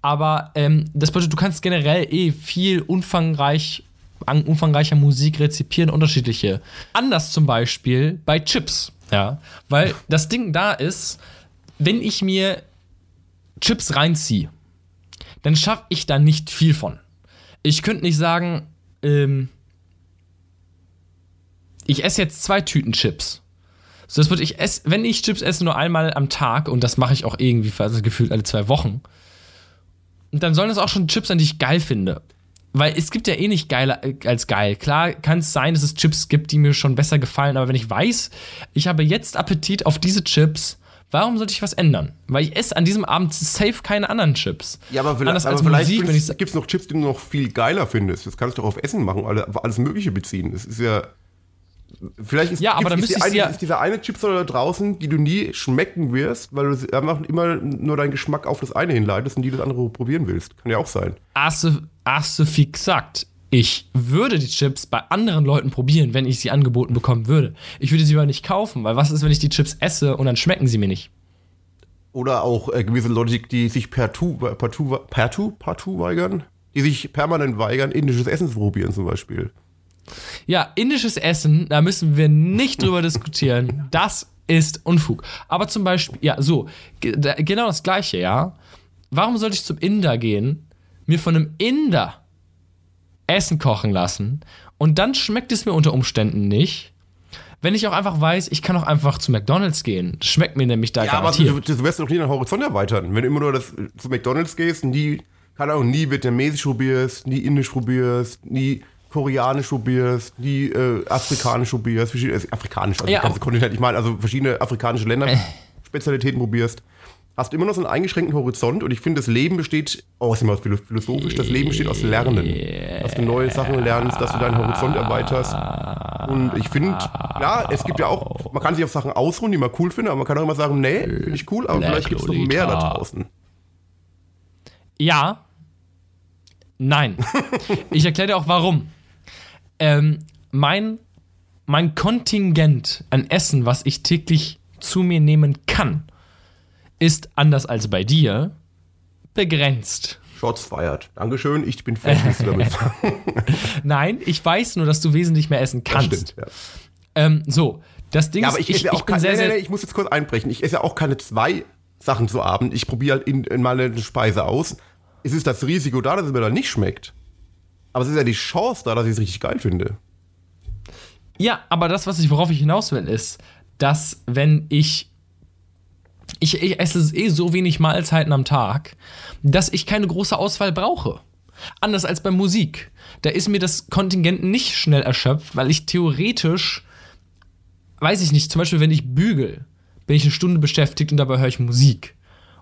Aber ähm, das bedeutet, du kannst generell eh viel umfangreich, umfangreicher Musik rezipieren, unterschiedliche. Anders zum Beispiel bei Chips. Ja, weil das Ding da ist, wenn ich mir Chips reinziehe, dann schaffe ich da nicht viel von ich könnte nicht sagen, ähm, ich esse jetzt zwei Tüten Chips. So, das würde ich esse, wenn ich Chips esse, nur einmal am Tag und das mache ich auch irgendwie also gefühlt alle zwei Wochen. Und dann sollen das auch schon Chips sein, die ich geil finde. Weil es gibt ja eh nicht geiler äh, als geil. Klar kann es sein, dass es Chips gibt, die mir schon besser gefallen, aber wenn ich weiß, ich habe jetzt Appetit auf diese Chips, Warum sollte ich was ändern? Weil ich esse an diesem Abend safe keine anderen Chips. Ja, aber vielleicht, aber vielleicht gibt es noch Chips, die du noch viel geiler findest. Das kannst du doch auf Essen machen, alles Mögliche beziehen. Das ist ja. Vielleicht ist, ja, aber dann ist, die eine, ja ist dieser eine Chips da draußen, die du nie schmecken wirst, weil du einfach immer nur deinen Geschmack auf das eine hinleitest und die das andere probieren willst. Kann ja auch sein. Hast du, hast du viel gesagt ich würde die Chips bei anderen Leuten probieren, wenn ich sie angeboten bekommen würde. Ich würde sie aber nicht kaufen, weil was ist, wenn ich die Chips esse und dann schmecken sie mir nicht? Oder auch äh, gewisse Leute, die sich partout, partout, partout, partout weigern, die sich permanent weigern, indisches Essen zu probieren zum Beispiel. Ja, indisches Essen, da müssen wir nicht drüber diskutieren. Das ist Unfug. Aber zum Beispiel, ja, so, genau das Gleiche, ja. Warum sollte ich zum Inder gehen, mir von einem Inder Essen kochen lassen und dann schmeckt es mir unter Umständen nicht, wenn ich auch einfach weiß, ich kann auch einfach zu McDonalds gehen. Das schmeckt mir nämlich da Ja, aber garantiert. du, du wirst doch nie deinen Horizont erweitern. Wenn du immer nur das, zu McDonalds gehst, nie, keine Ahnung, nie vietnamesisch probierst, nie indisch probierst, nie koreanisch probierst, nie äh, afrikanisch probierst, verschiedene, äh, afrikanisch, also Ja, ganze aber- Kontinent, ich meine, also verschiedene afrikanische Länder, Äh. Spezialitäten probierst, hast du immer noch so einen eingeschränkten Horizont und ich finde, das Leben besteht, oh, ist immer philo- philosophisch, das Leben besteht aus Lernen. Dass du neue Sachen lernst, dass du deinen Horizont erweiterst. Und ich finde, ja, es gibt ja auch, man kann sich auf Sachen ausruhen, die man cool findet, aber man kann auch immer sagen, nee, finde ich cool, aber Black vielleicht gibt es noch mehr da draußen. Ja. Nein. ich erkläre dir auch warum. Ähm, mein, mein Kontingent an Essen, was ich täglich zu mir nehmen kann, ist anders als bei dir begrenzt. Shots feiert. Dankeschön, ich bin was du damit. Nein, ich weiß nur, dass du wesentlich mehr essen kannst. Stimmt, ja. Ähm, so, das Ding ja, ist, aber ich, ich, ja ich auch bin sehr, nee, nee, ich muss jetzt kurz einbrechen. Ich esse ja auch keine zwei Sachen zu Abend. Ich probiere halt in, in meine Speise aus. Es ist das Risiko da, dass es mir dann nicht schmeckt. Aber es ist ja die Chance da, dass ich es richtig geil finde. Ja, aber das, was ich, worauf ich hinaus will, ist, dass wenn ich, ich, ich esse eh so wenig Mahlzeiten am Tag, dass ich keine große Auswahl brauche. Anders als bei Musik. Da ist mir das Kontingent nicht schnell erschöpft, weil ich theoretisch, weiß ich nicht, zum Beispiel, wenn ich bügel, bin ich eine Stunde beschäftigt und dabei höre ich Musik.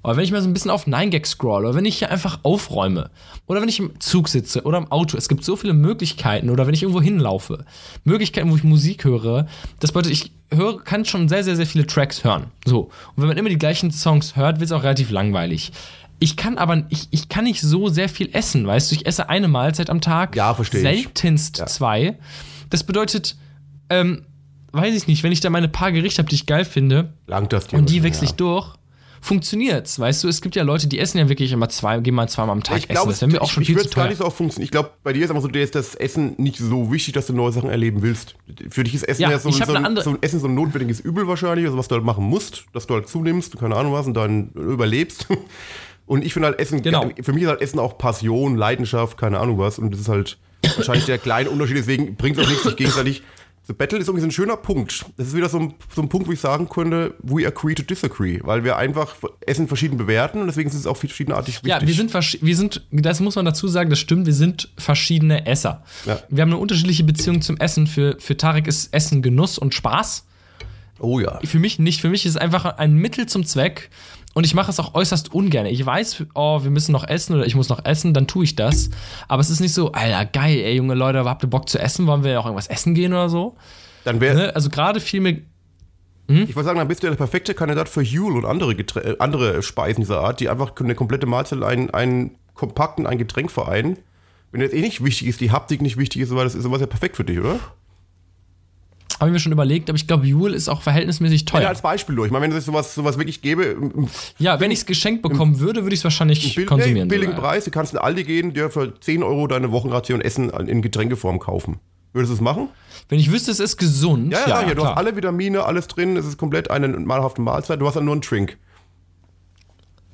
Oder wenn ich mal so ein bisschen auf 9gag scroll, oder wenn ich hier einfach aufräume, oder wenn ich im Zug sitze oder im Auto. Es gibt so viele Möglichkeiten, oder wenn ich irgendwo hinlaufe. Möglichkeiten, wo ich Musik höre. Das bedeutet, ich höre, kann schon sehr, sehr, sehr viele Tracks hören. So. Und wenn man immer die gleichen Songs hört, wird es auch relativ langweilig. Ich kann aber, ich, ich kann nicht so sehr viel essen, weißt du? Ich esse eine Mahlzeit am Tag. Ja, verstehe ich. Seltenst zwei. Das bedeutet, ähm, weiß ich nicht, wenn ich da meine paar Gerichte habe, die ich geil finde, Langt das und die ja. wechsle ich durch, funktioniert's. Weißt du, es gibt ja Leute, die essen ja wirklich immer zwei, gehen mal zweimal am Tag Ich glaube, essen. Das wäre mir auch schon ich, viel ich zu würde gar teuer. nicht so oft funktionieren. Ich glaube, bei dir ist einfach so, dir ist das Essen nicht so wichtig, dass du neue Sachen erleben willst. Für dich ist Essen Ja, ja, so, hab so, ein, so ein Essen so ein notwendiges Übel wahrscheinlich, also was du halt machen musst, dass du halt zunimmst, keine Ahnung was, und dann überlebst. Und ich finde halt Essen, Genau. für mich ist halt Essen auch Passion, Leidenschaft, keine Ahnung was. Und das ist halt wahrscheinlich der kleine Unterschied, deswegen bringt es auch nichts, sich gegenseitig. The Battle ist irgendwie so ein schöner Punkt. Das ist wieder so ein, so ein Punkt, wo ich sagen könnte, we agree to disagree, weil wir einfach Essen verschieden bewerten und deswegen ist es auch verschiedenartig wichtig. Ja, wir sind, wir sind, das muss man dazu sagen, das stimmt, wir sind verschiedene Esser. Ja. Wir haben eine unterschiedliche Beziehung zum Essen. Für, für Tarek ist Essen Genuss und Spaß. Oh ja. Für mich nicht. Für mich ist es einfach ein Mittel zum Zweck. Und ich mache es auch äußerst ungern. Ich weiß, oh, wir müssen noch essen oder ich muss noch essen, dann tue ich das. Aber es ist nicht so, Alter, geil, ey, junge Leute, habt ihr Bock zu essen? Wollen wir auch irgendwas essen gehen oder so? Dann wäre, Ne? Also gerade viel mir. ich wollte sagen, dann bist du ja der perfekte Kandidat für Huel und andere, Geträ äh, andere Speisen dieser Art, die einfach eine komplette Mahlzeit einen, einen kompakten, ein Getränk vereinen. Wenn jetzt eh nicht wichtig ist, die Haptik nicht wichtig ist, weil das ist sowas ja perfekt für dich, oder? Habe ich mir schon überlegt, aber ich glaube, Jule ist auch verhältnismäßig Ja, teuer. als Beispiel durch. Ich meine, wenn es sowas, sowas wirklich gäbe, im Ja, wenn ich es geschenkt bekommen würde, würde ich es wahrscheinlich Bill- konsumieren. nee, billigen sogar. Preis, du kannst in Aldi gehen, dir für 10 Euro deine Wochenration Essen in Getränkeform kaufen. Würdest du es machen? Wenn ich wüsste, es ist gesund. Ja, ja, ja, du klar. hast alle Vitamine, alles drin, es ist komplett eine malhafte Mahlzeit, du hast dann nur einen Drink.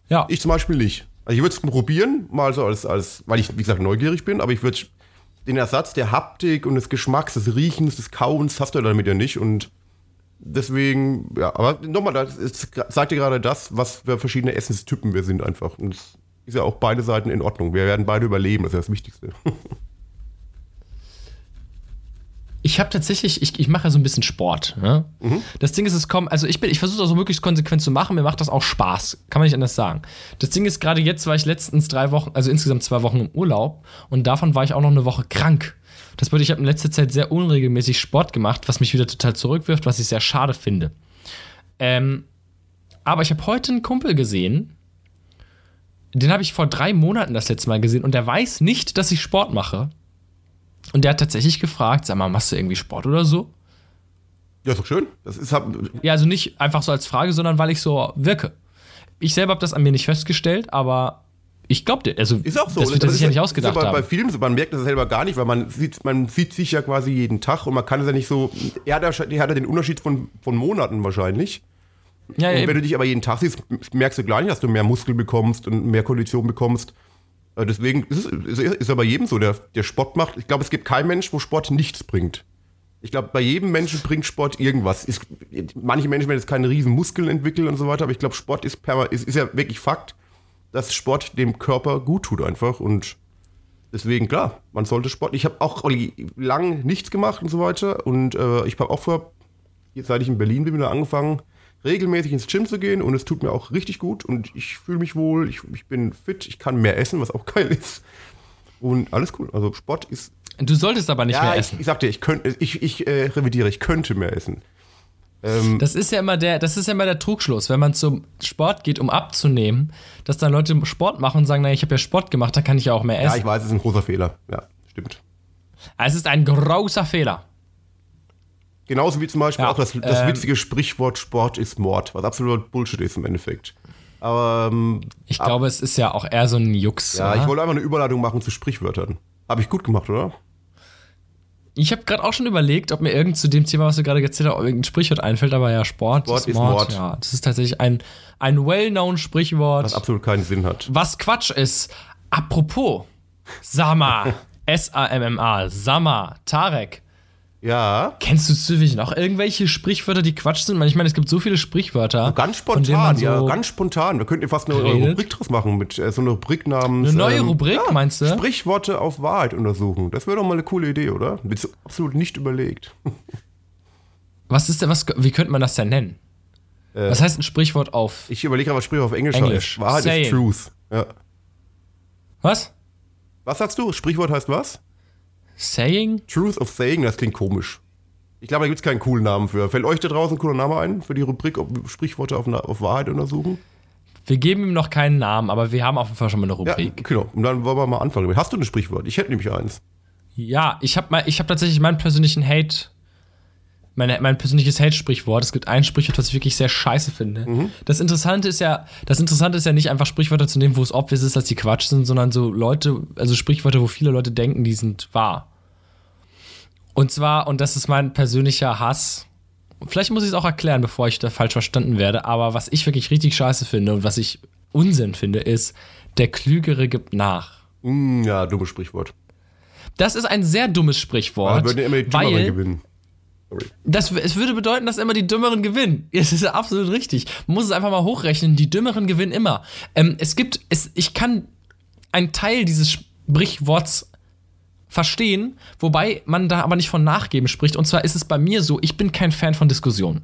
ja. Ich zum Beispiel nicht. Also ich würde es probieren, mal so als, als, weil ich, wie gesagt, neugierig bin, aber ich würde den Ersatz der Haptik und des Geschmacks, des Riechens, des Kauens hast du damit ja nicht und deswegen, ja, aber nochmal, das ist, sagt dir gerade das, was für verschiedene Essenstypen wir sind einfach. Und es ist ja auch beide Seiten in Ordnung. Wir werden beide überleben, das ist ja das Wichtigste. Ich habe tatsächlich, ich, ich mache ja so ein bisschen Sport. Ne? Mhm. Das Ding ist, es kommt, also ich bin, ich versuche das so möglichst konsequent zu machen, mir macht das auch Spaß. Kann man nicht anders sagen. Das Ding ist, gerade jetzt war ich letztens drei Wochen, also insgesamt zwei Wochen im Urlaub und davon war ich auch noch eine Woche krank. Das bedeutet, ich habe in letzter Zeit sehr unregelmäßig Sport gemacht, was mich wieder total zurückwirft, was ich sehr schade finde. Ähm, aber ich habe heute einen Kumpel gesehen, den habe ich vor drei Monaten das letzte Mal gesehen und der weiß nicht, dass ich Sport mache. Und der hat tatsächlich gefragt, sag mal, machst du irgendwie Sport oder so? ja, ist doch schön. Das ist, hab, Ja, also nicht einfach so als Frage, sondern weil ich so wirke. Ich selber habe das an mir nicht festgestellt, aber ich glaube dir. Also, Ist auch so. das wird er ist sich ja nicht ist ausgedacht aber Bei haben. so, man merkt das selber gar nicht, weil man sieht, man sieht sich ja quasi jeden Tag und man kann es ja nicht so. Er hat ja, er hat ja den Unterschied von, von Monaten wahrscheinlich. Ja, ja, Und wenn eben. du dich aber jeden Tag siehst, merkst du gleich, dass du mehr Muskel bekommst und mehr Kondition bekommst. Äh, Deswegen ist es ist, ist aber jedem so, der, der Sport macht. Ich glaube, es gibt keinen Mensch, wo Sport nichts bringt. Ich glaube, bei jedem Menschen bringt Sport irgendwas. Ist, manche Menschen werden jetzt keine riesen Muskeln entwickeln und so weiter, aber ich glaube, Sport ist, ist, ist ja wirklich Fakt, dass Sport dem Körper gut tut einfach und deswegen, klar, man sollte Sport. Ich habe auch lang nichts gemacht und so weiter und äh, ich habe auch vor, jetzt seit ich in Berlin bin, wieder angefangen, regelmäßig ins Gym zu gehen und es tut mir auch richtig gut und ich fühle mich wohl, ich, ich bin fit, ich kann mehr essen, was auch geil ist. Und alles cool. Also Sport ist Du solltest aber nicht ja, mehr essen. Ich, ich sagte, ich könnte, ich, ich äh, revidiere, ich könnte mehr essen. Ähm, das ist ja immer der, das ist ja immer der Trugschluss, wenn man zum Sport geht, um abzunehmen, dass dann Leute Sport machen und sagen, naja, ich habe ja Sport gemacht, da kann ich ja auch mehr essen. Ja, ich weiß, es ist ein großer Fehler. Ja, stimmt. Es ist ein großer Fehler. Genauso wie zum Beispiel ja, auch das, das ähm, witzige Sprichwort Sport ist Mord, was absolut Bullshit ist im Endeffekt. Aber ähm, ich glaube, es ist ja auch eher so ein Jux. Ja, oder? ich wollte einfach eine Überleitung machen zu Sprichwörtern. Habe ich gut gemacht, oder? Ich habe gerade auch schon überlegt, ob mir irgend zu dem Thema, was du gerade erzählt hast, irgendein Sprichwort einfällt, aber ja, Sport, Sport ist, Mord. Mord. Ja, das ist tatsächlich ein, ein well-known Sprichwort. Was absolut keinen Sinn hat. Was Quatsch ist. Apropos, Sama, S-A-M-M-A, Sama, Tarek. Ja. Kennst du zufällig noch irgendwelche Sprichwörter, die Quatsch sind? Ich meine, es gibt so viele Sprichwörter. So ganz spontan, so ja, ganz spontan. Wir könnten fast eine redet. Rubrik draus machen mit äh, so einer Rubrik namens. Eine neue ähm, Rubrik, ja, meinst du? Sprichworte auf Wahrheit untersuchen. Das wäre doch mal eine coole Idee, oder? Wird absolut nicht überlegt. Was ist denn, was, wie könnte man das denn nennen? Äh, was heißt ein Sprichwort auf? Ich überlege gerade, was Sprichwort auf Englisch, Englisch. heißt. Wahrheit Saying. ist Truth. Ja. Was? Was sagst du? Sprichwort heißt was? Saying? Truth of Saying, das klingt komisch. Ich glaube, da gibt es keinen coolen Namen für. Fällt euch da draußen ein cooler Name ein für die Rubrik ob Sprichworte auf, auf Wahrheit untersuchen? Wir geben ihm noch keinen Namen, aber wir haben auf jeden Fall schon mal eine Rubrik. Ja, genau. Und dann wollen wir mal anfangen. Hast du ein Sprichwort? Ich hätte nämlich eins. Ja, ich habe hab tatsächlich meinen persönlichen Hate, meine, mein persönliches Hate-Sprichwort. Es gibt ein Sprichwort, was ich wirklich sehr scheiße finde. Mhm. Das Interessante ist ja, das Interessante ist ja nicht einfach Sprichwörter zu nehmen, wo es obvious ist, dass die Quatsch sind, sondern so Leute, also Sprichwörter, wo viele Leute denken, die sind wahr. Und zwar, und das ist mein persönlicher Hass, vielleicht muss ich es auch erklären, bevor ich da falsch verstanden werde, aber was ich wirklich richtig scheiße finde und was ich Unsinn finde, ist, der Klügere gibt nach. Mm, ja, dummes Sprichwort. Das ist ein sehr dummes Sprichwort. Ja, würden immer die Dümmeren weil gewinnen. Das, es würde bedeuten, dass immer die Dümmeren gewinnen. Das ist absolut richtig. Man muss es einfach mal hochrechnen. Die Dümmeren gewinnen immer. Ähm, es gibt, es, ich kann einen Teil dieses Sprichworts verstehen, wobei man da aber nicht von Nachgeben spricht. Und zwar ist es bei mir so, ich bin kein Fan von Diskussionen.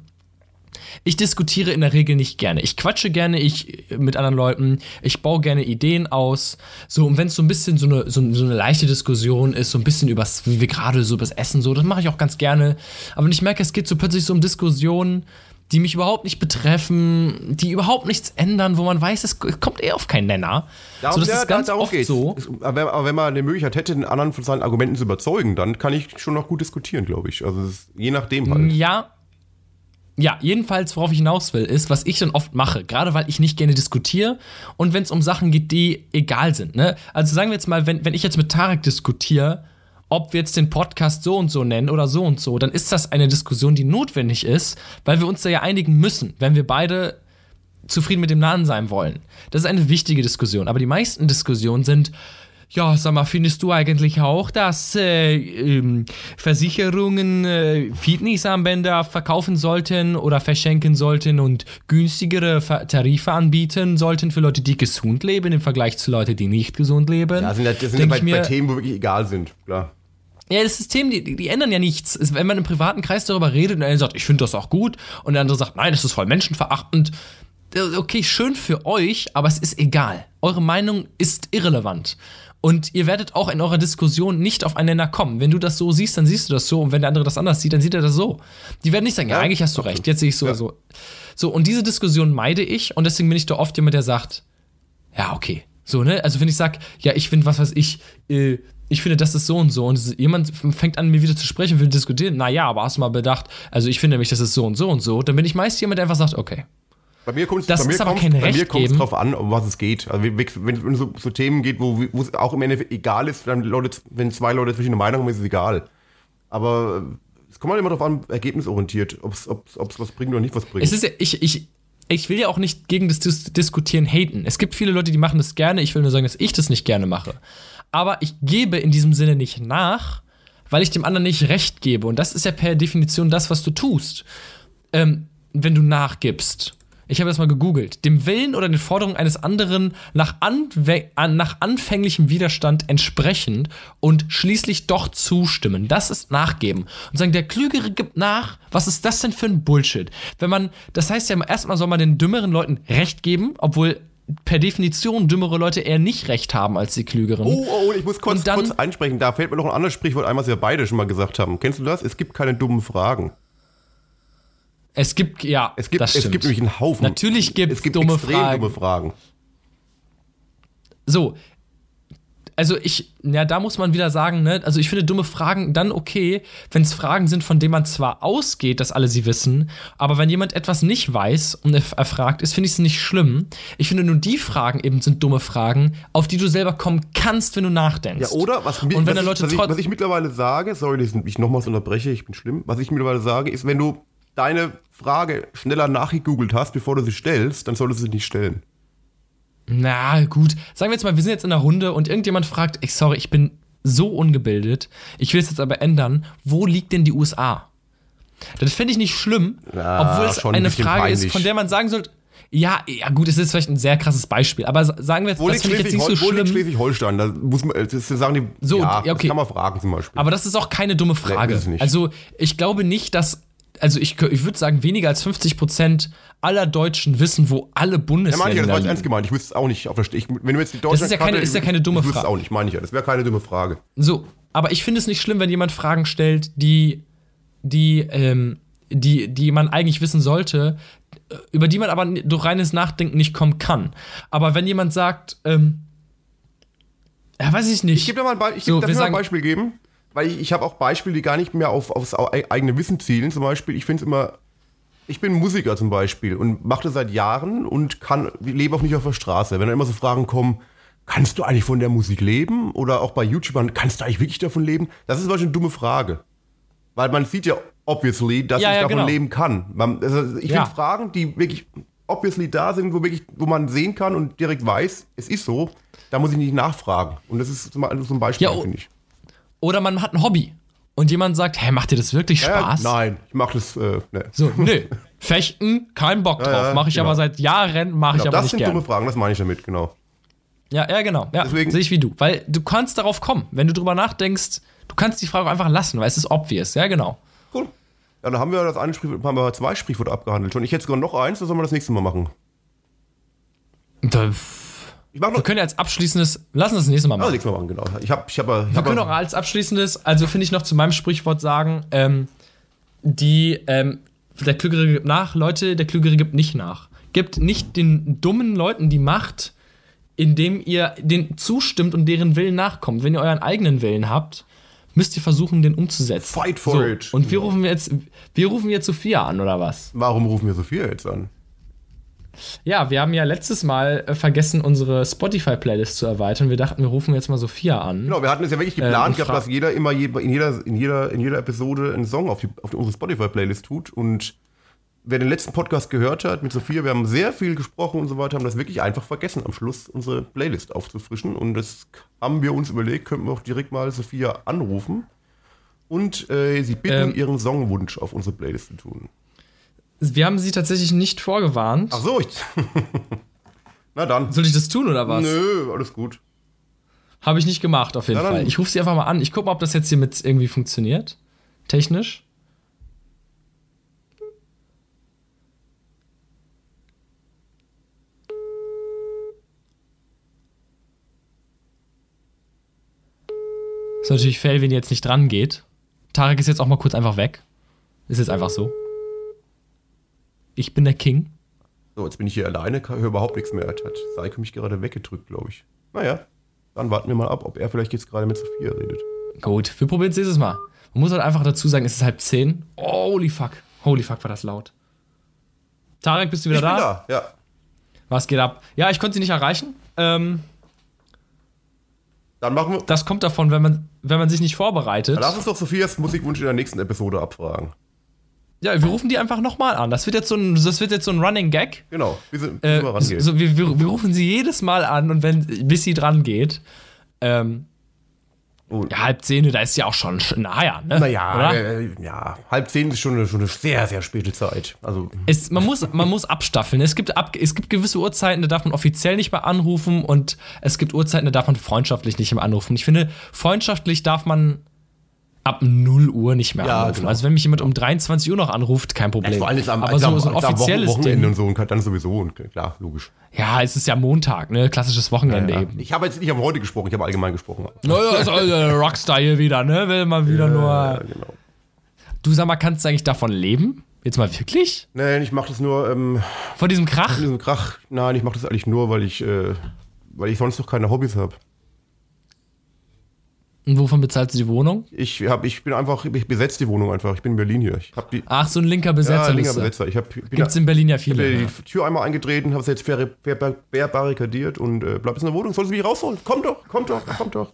Ich diskutiere in der Regel nicht gerne. Ich quatsche gerne ich mit anderen Leuten. Ich baue gerne Ideen aus. So, und wenn es so ein bisschen so eine, so, so, eine leichte Diskussion ist, so ein bisschen übers, wie wir gerade so übers Essen, so, das mache ich auch ganz gerne. Aber wenn ich merke, es geht so plötzlich so um Diskussionen, die mich überhaupt nicht betreffen, die überhaupt nichts ändern, wo man weiß, es kommt eh auf keinen Nenner. Darum, so, das ja, ist ganz oft geht's. so. Aber, aber, wenn man eine Möglichkeit hätte, den anderen von seinen Argumenten zu überzeugen, dann kann ich schon noch gut diskutieren, glaube ich. Also je nachdem halt. Ja. Ja, jedenfalls, worauf ich hinaus will, ist, was ich dann oft mache, gerade weil ich nicht gerne diskutiere und wenn es um Sachen geht, die egal sind. Ne? Also sagen wir jetzt mal, wenn, wenn ich jetzt mit Tarek diskutiere, ob wir jetzt den Podcast so und so nennen oder so und so, dann ist das eine Diskussion, die notwendig ist, weil wir uns da ja einigen müssen, wenn wir beide zufrieden mit dem Namen sein wollen. Das ist eine wichtige Diskussion. Aber die meisten Diskussionen sind, ja, sag mal, findest du eigentlich auch, dass äh, ähm, Versicherungen äh, Fitnessarmbänder verkaufen sollten oder verschenken sollten und günstigere Tarife anbieten sollten für Leute, die gesund leben im Vergleich zu Leuten, die nicht gesund leben? Ja, sind das, sind ja bei, mir, bei Themen, wo wirklich egal sind, klar. Ja, das System, die, die ändern ja nichts. Wenn man im privaten Kreis darüber redet und einer sagt, ich finde das auch gut, und der andere sagt, nein, das ist voll menschenverachtend. Okay, schön für euch, aber es ist egal. Eure Meinung ist irrelevant. Und ihr werdet auch in eurer Diskussion nicht aufeinander kommen. Wenn du das so siehst, dann siehst du das so. Und wenn der andere das anders sieht, dann sieht er das so. Die werden nicht sagen, ja, ja eigentlich hast du recht, jetzt sehe ich so ja. so. So, und diese Diskussion meide ich. Und deswegen bin ich da oft jemand, der sagt, ja, okay. So, ne? Also, wenn ich sage, ja, ich finde, was weiß ich, äh, ich finde, das ist so und so. Und jemand fängt an, mir wieder zu sprechen, will diskutieren. Naja, aber hast du mal bedacht, also ich finde nämlich, das ist so und so und so. Dann bin ich meist jemand, der einfach sagt, okay. Bei mir kommt es drauf an, um was es geht. Also wenn es so, so, Themen geht, wo, es auch im Endeffekt egal ist, dann Leute, wenn zwei Leute verschiedene Meinungen haben, ist es egal. Aber es kommt halt immer darauf an, ergebnisorientiert, ob es was bringt oder nicht was bringt. Es ist ja, ich, ich, ich will ja auch nicht gegen das Dis Diskutieren haten. Es gibt viele Leute, die machen das gerne. Ich will nur sagen, dass ich das nicht gerne mache. Aber ich gebe in diesem Sinne nicht nach, weil ich dem anderen nicht recht gebe. Und das ist ja per Definition das, was du tust. Ähm, wenn du nachgibst. Ich habe das mal gegoogelt. Dem Willen oder den Forderungen eines anderen nach, Anwe an, nach anfänglichem Widerstand entsprechend und schließlich doch zustimmen. Das ist Nachgeben. Und sagen, der Klügere gibt nach. Was ist das denn für ein Bullshit? Wenn man, das heißt ja erstmal soll man den dümmeren Leuten Recht geben, obwohl per Definition dümmere Leute eher nicht recht haben als die klügeren. Oh, oh, ich muss kurz, dann- kurz einsprechen. Da fällt mir noch ein anderes Sprichwort ein, was wir beide schon mal gesagt haben. Kennst du das? Es gibt keine dummen Fragen. Es gibt, ja, Es gibt, das es gibt nämlich einen Haufen. Natürlich gibt's es gibt dumme extrem Fragen. dumme Fragen. So. Also ich, ja, da muss man wieder sagen, ne, also ich finde dumme Fragen dann okay, wenn es Fragen sind, von denen man zwar ausgeht, dass alle sie wissen, aber wenn jemand etwas nicht weiß und er er fragt ist, finde ich es nicht schlimm. Ich finde nur die Fragen eben sind dumme Fragen, auf die du selber kommen kannst, wenn du nachdenkst. Ja, oder? Was, Und wenn was, Leute ich, was, ich, was ich mittlerweile sage, sorry, dass ich nochmals unterbreche, ich bin schlimm. Was ich mittlerweile sage, ist, wenn du deine Frage schneller nachgegoogelt hast, bevor du sie stellst, dann solltest du sie nicht stellen. Na gut, sagen wir jetzt mal, wir sind jetzt in einer Runde und irgendjemand fragt, ich sorry, ich bin so ungebildet, ich will es jetzt aber ändern, wo liegt denn die USA? Das finde ich nicht schlimm, Ja, obwohl es schon ein eine bisschen Frage ist, peinlich. von der man sagen sollte, ja, ja gut, es ist vielleicht ein sehr krasses Beispiel, aber sa- sagen wir jetzt, Wo das finde ich jetzt nicht so Schleswig- wo liegt schlimm, Schleswig-Holstein? Da muss man, das sagen die, So, ja, okay. das kann man fragen zum Beispiel. aber das ist auch keine dumme Frage. ist nicht. Also ich glaube nicht, dass, also ich, ich würde sagen, weniger als 50 Prozent aller Deutschen wissen, wo alle ja, meine ich, Bundesländer ja, das war ernst gemeint. Ich wüsste es auch nicht. Auf der, St- ich, wenn du jetzt die Deutschland ist ja keine- ist ja keine dumme Ich wüsste es Frage. auch nicht, meine ich ja. Das wäre keine dumme Frage. So, aber ich finde es nicht schlimm, wenn jemand Fragen stellt, die, die, ähm, die, die man eigentlich wissen sollte, äh, über die man aber durch reines Nachdenken nicht kommen kann. Aber wenn jemand sagt, ähm, ja, weiß ich nicht. Ich gebe dir mal ein, Be ich So, geb, darf ich mal ein sagen- Beispiel geben, weil ich, ich habe auch Beispiele, die gar nicht mehr auf, aufs au- eigene Wissen zielen. Zum Beispiel, ich finde es immer, ich bin Musiker zum Beispiel und mache das seit Jahren und kann, lebe auch nicht auf der Straße. Wenn dann immer so Fragen kommen, kannst du eigentlich von der Musik leben? Oder auch bei YouTubern, kannst du eigentlich wirklich davon leben? Das ist zum Beispiel eine dumme Frage. Weil man sieht ja obviously, dass Ja, ich ja, davon genau. leben kann. Man, also ich Ja. finde Fragen, die wirklich obviously da sind, wo, wirklich, wo man sehen kann und direkt weiß, es ist so, da muss ich nicht nachfragen. Und das ist zum so ein Beispiel, finde ich. Oder man hat ein Hobby und jemand sagt, hä, macht dir das wirklich Spaß? Ja, nein, ich mache das. Äh, ne. So, nö. Fechten, kein Bock drauf. ja, mache ich genau. aber seit Jahren, mache ich Genau, aber das nicht sind gern. dumme Fragen, das meine ich damit, genau. Ja, ja, genau. Ja, Deswegen- sehe ich wie du. Weil du kannst darauf kommen. Wenn du drüber nachdenkst, du kannst die Frage einfach lassen, weil es ist obvious. Ja, genau. Cool. Ja, dann haben wir das eine Sprichwort, haben wir zwei Sprichwörter abgehandelt. Und ich hätte sogar noch eins, das sollen wir das nächste Mal machen. Da, Ich wir können ja als abschließendes, lass uns das nächste Mal Also machen. nächstes Mal machen, genau. Ich habe, ich habe, ich Wir können auch als abschließendes, also finde ich noch zu meinem Sprichwort sagen, ähm, die, ähm, der Klügere gibt nach, Leute, der Klügere gibt nicht nach. Gibt nicht den dummen Leuten die Macht, indem ihr den zustimmt und deren Willen nachkommt. Wenn ihr euren eigenen Willen habt, müsst ihr versuchen, den umzusetzen. Fight for so, it. Und wir rufen jetzt, wir rufen jetzt Sophia an, oder was? Warum rufen wir Sophia jetzt an? Ja, wir haben ja letztes Mal äh, vergessen, unsere Spotify-Playlist zu erweitern. Wir dachten, wir rufen jetzt mal Sophia an. Genau, wir hatten es ja wirklich geplant gehabt, fra- dass jeder immer je, in, jeder, in, jeder, in jeder Episode einen Song auf, die, auf unsere Spotify-Playlist tut. Und wer den letzten Podcast gehört hat mit Sophia, wir haben sehr viel gesprochen und so weiter, haben das wirklich einfach vergessen, am Schluss unsere Playlist aufzufrischen. Und das haben wir uns überlegt, könnten wir auch direkt mal Sophia anrufen und äh, sie bitten, Ähm. ihren Songwunsch auf unsere Playlist zu tun. Wir haben sie tatsächlich nicht vorgewarnt. Ach so, ich. Na dann. Soll ich das tun oder was? Nö, alles gut. Habe ich nicht gemacht, auf jeden Na dann. Fall. Ich rufe sie einfach mal an. Ich gucke mal, ob das jetzt hier mit irgendwie funktioniert. Technisch. Ist natürlich fail, wenn ihr jetzt nicht dran geht. Tarek ist jetzt auch mal kurz einfach weg. Ist jetzt einfach so. Ich bin der King. So, jetzt bin ich hier alleine, höre überhaupt nichts mehr. Hat Seike mich gerade weggedrückt, glaube ich. Naja, dann warten wir mal ab, ob er vielleicht jetzt gerade mit Sophia redet. Gut, wir probieren es nächstes Mal. Man muss halt einfach dazu sagen, es ist halb zehn. Holy fuck. Holy fuck, war das laut. Tarek, bist du wieder ich bin da? da, ja. Was geht ab? Ja, ich konnte sie nicht erreichen. Ähm, Dann machen wir. das kommt davon, wenn man, wenn man sich nicht vorbereitet. Lass uns doch Sophias Musikwunsch in der nächsten Episode abfragen. Ja, wir rufen die einfach nochmal an. Das wird jetzt so ein, das wird jetzt so ein Running Gag. Genau, sie, wie Äh, so, wir, wir, wir rufen sie jedes Mal an und wenn, bis sie dran geht. Ähm, Ja, halb zehn, da ist ja auch schon naja, ne? Naja, äh, ja, halb zehn ist schon eine, schon eine sehr, sehr späte Zeit. Also, es, man, muss, man muss abstaffeln. Es gibt, ab, es gibt gewisse Uhrzeiten, da darf man offiziell nicht mehr anrufen und es gibt Uhrzeiten, da darf man freundschaftlich nicht mehr anrufen. Ich finde, freundschaftlich darf man ab 0 Uhr nicht mehr Ja, anrufen. genau. Also wenn mich jemand um 23 Uhr noch anruft, kein Problem. vor allem am, Aber so, am, so ein am offizielles Wochenende Ding. und so und dann sowieso. Und klar, logisch. Ja, es ist ja Montag, ne? Klassisches Wochenende Ja. eben. Ich habe jetzt nicht am heute gesprochen, ich habe allgemein gesprochen. Naja, ist also der Rockstar hier wieder, ne? Will mal wieder Ja, nur. genau. Du sag mal, kannst du eigentlich davon leben? Jetzt mal wirklich? Nein, ich mache das nur, ähm, Von diesem Krach? in diesem Krach. Nein, ich mache das eigentlich nur, weil ich, äh, weil ich sonst noch keine Hobbys habe. Und wovon bezahlst du die Wohnung? Ich, hab, ich bin einfach, ich besetze die Wohnung einfach. Ich bin in Berlin hier. Ich die Ach, so ein linker ja, Besetzer. linker Besetzer. Ich hab, bin Gibt's in Berlin ja viele. die Ja. Tür einmal eingetreten, habe es jetzt ver, ver, verbarrikadiert und äh, bleib jetzt in der Wohnung. Sollen Sie mich rausholen? Komm doch, komm doch, komm doch.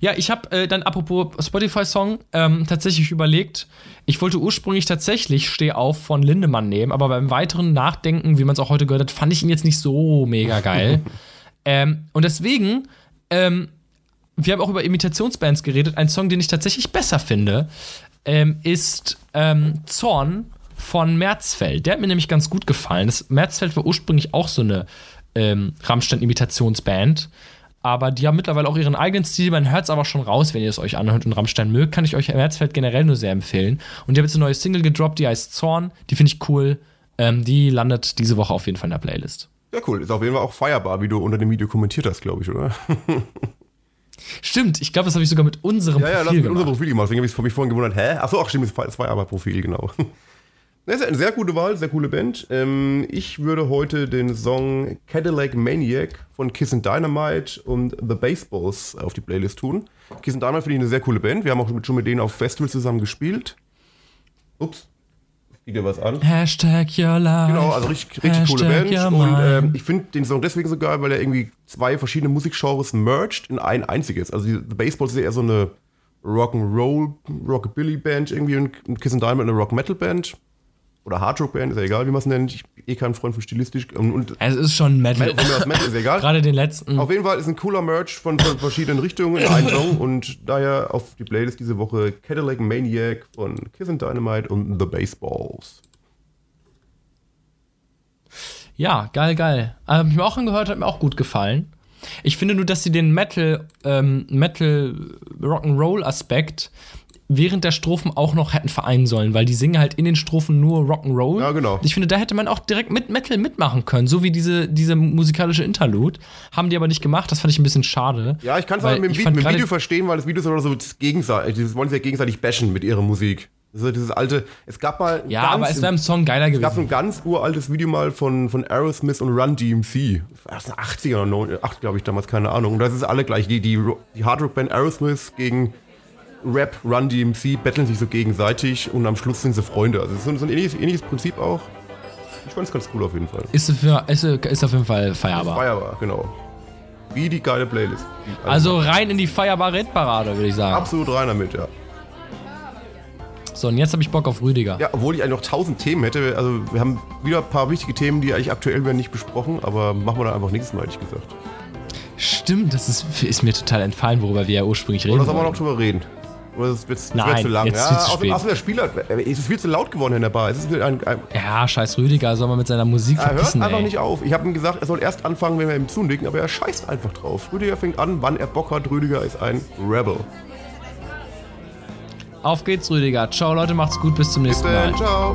Ja, ich habe äh, dann apropos Spotify-Song ähm, tatsächlich überlegt, ich wollte ursprünglich tatsächlich Steh auf von Lindemann nehmen, aber beim weiteren Nachdenken, wie man es auch heute gehört hat, fand ich ihn jetzt nicht so mega geil. ähm, und deswegen, ähm, wir haben auch über Imitationsbands geredet, ein Song, den ich tatsächlich besser finde, ähm, ist ähm, Zorn von Märzfeld. Der hat mir nämlich ganz gut gefallen. Das Märzfeld war ursprünglich auch so eine ähm, Rammstein-Imitationsband. Aber die haben mittlerweile auch ihren eigenen Stil. Man hört es aber schon raus, wenn ihr es euch anhört und Rammstein mögt. Kann ich euch Märzfeld generell nur sehr empfehlen. Und die haben jetzt eine neue Single gedroppt, die heißt Zorn. Die finde ich cool. Ähm, die landet diese Woche auf jeden Fall in der Playlist. Ja, cool. Ist auf jeden Fall auch feierbar, wie du unter dem Video kommentiert hast, glaube ich, oder? Stimmt, ich glaube, das habe ich sogar mit unserem Ja, ja, das Profil mit unserem gemacht. Profil gemacht. Deswegen habe ich mich vorhin gewundert, hä? Achso, ach stimmt, das war- aber Profil, genau. Das ist eine sehr gute Wahl, sehr coole Band. Ähm, ich würde heute den Song Cadillac Maniac von Kiss and Dynamite und The Baseballs auf die Playlist tun. Kiss and Dynamite finde ich eine sehr coole Band. Wir haben auch schon mit denen auf Festivals zusammen gespielt. Ups, fiel dir was an. Hashtag your life. Genau, also richtig, richtig coole Band. Und ähm, ich finde den Song deswegen so geil, weil er irgendwie zwei verschiedene Musikgenres merged in ein einziges. Also die, The Baseballs ist ja eher so eine Rock'n'Roll, Rockabilly-Band irgendwie und Kiss and Diamond eine Rock-Metal-Band. Oder Hard-Rock-Band, ist ja egal, wie man es nennt. Ich bin eh kein Freund von Stilistisch. Und, und es ist schon Metal. mir aus Metal ist egal. Gerade den letzten. Auf jeden Fall ist ein cooler Merch von, von verschiedenen Richtungen in einem Song und daher auf die Playlist diese Woche Cadillac Maniac von Kiss and Dynamite und The Baseballs. Ja, geil, geil. Ähm, hab ich mir auch angehört, hat mir auch gut gefallen. Ich finde nur, dass sie den Metal, ähm, Metal Rock'n'Roll Aspekt während der Strophen auch noch hätten vereinen sollen, weil die singen halt in den Strophen nur Rock'n'Roll. Ja, genau. Ich finde, da hätte man auch direkt mit Metal mitmachen können, so wie diese, diese musikalische Interlude. Haben die aber nicht gemacht, das fand ich ein bisschen schade. Ja, ich kann es aber mit dem, ich Vi fand mit dem Video verstehen, weil das Video ist oder so gegenseitig, das wollen sie ja gegenseitig bashen mit ihrer Musik. Das ist dieses alte, es gab mal Ja, ganz, aber es wäre im Song geiler es gab gewesen. ein ganz uraltes Video mal von, von Aerosmith und Run DMC. Aus den 80er oder 90, 8, glaube ich, damals, keine Ahnung. Und das ist alle gleich. Die, die, die Hardrock-Band Aerosmith gegen Rap Run DMC betteln sich so gegenseitig und am Schluss sind sie Freunde. Also es ist so, so ein ähnliches, ähnliches Prinzip auch. Ich fand es ganz cool auf jeden Fall. Ist, für, ist, ist auf jeden Fall feierbar. Feierbar, genau. Wie die geile Playlist. Die- Also rein in die feierbare Hitparade, würde ich sagen. absolut rein damit, ja. So, und jetzt habe ich Bock auf Rüdiger. Ja, obwohl ich eigentlich noch tausend Themen hätte. Also wir haben wieder ein paar wichtige Themen, die eigentlich aktuell werden, nicht besprochen, aber machen wir dann einfach nächstes Mal, ehrlich gesagt. Stimmt, das ist, ist mir total entfallen, worüber wir ja ursprünglich reden. Oder sollen wir noch drüber reden? Oder das wird, das Nein, wird zu lang. jetzt ja, ist es zu spät. außerdem der Spieler, es ist viel zu laut geworden in der Bar. Es ist ein, ein, Ja, scheiß Rüdiger, soll man mit seiner Musik er hört einfach ey. nicht auf. Ich habe ihm gesagt, er soll erst anfangen, wenn wir ihm zunicken, aber er scheißt einfach drauf. Rüdiger fängt an, wann er Bock hat. Rüdiger ist ein Rebel. Auf geht's, Rüdiger. Ciao, Leute, macht's gut, bis zum nächsten Mal. Dann, ciao.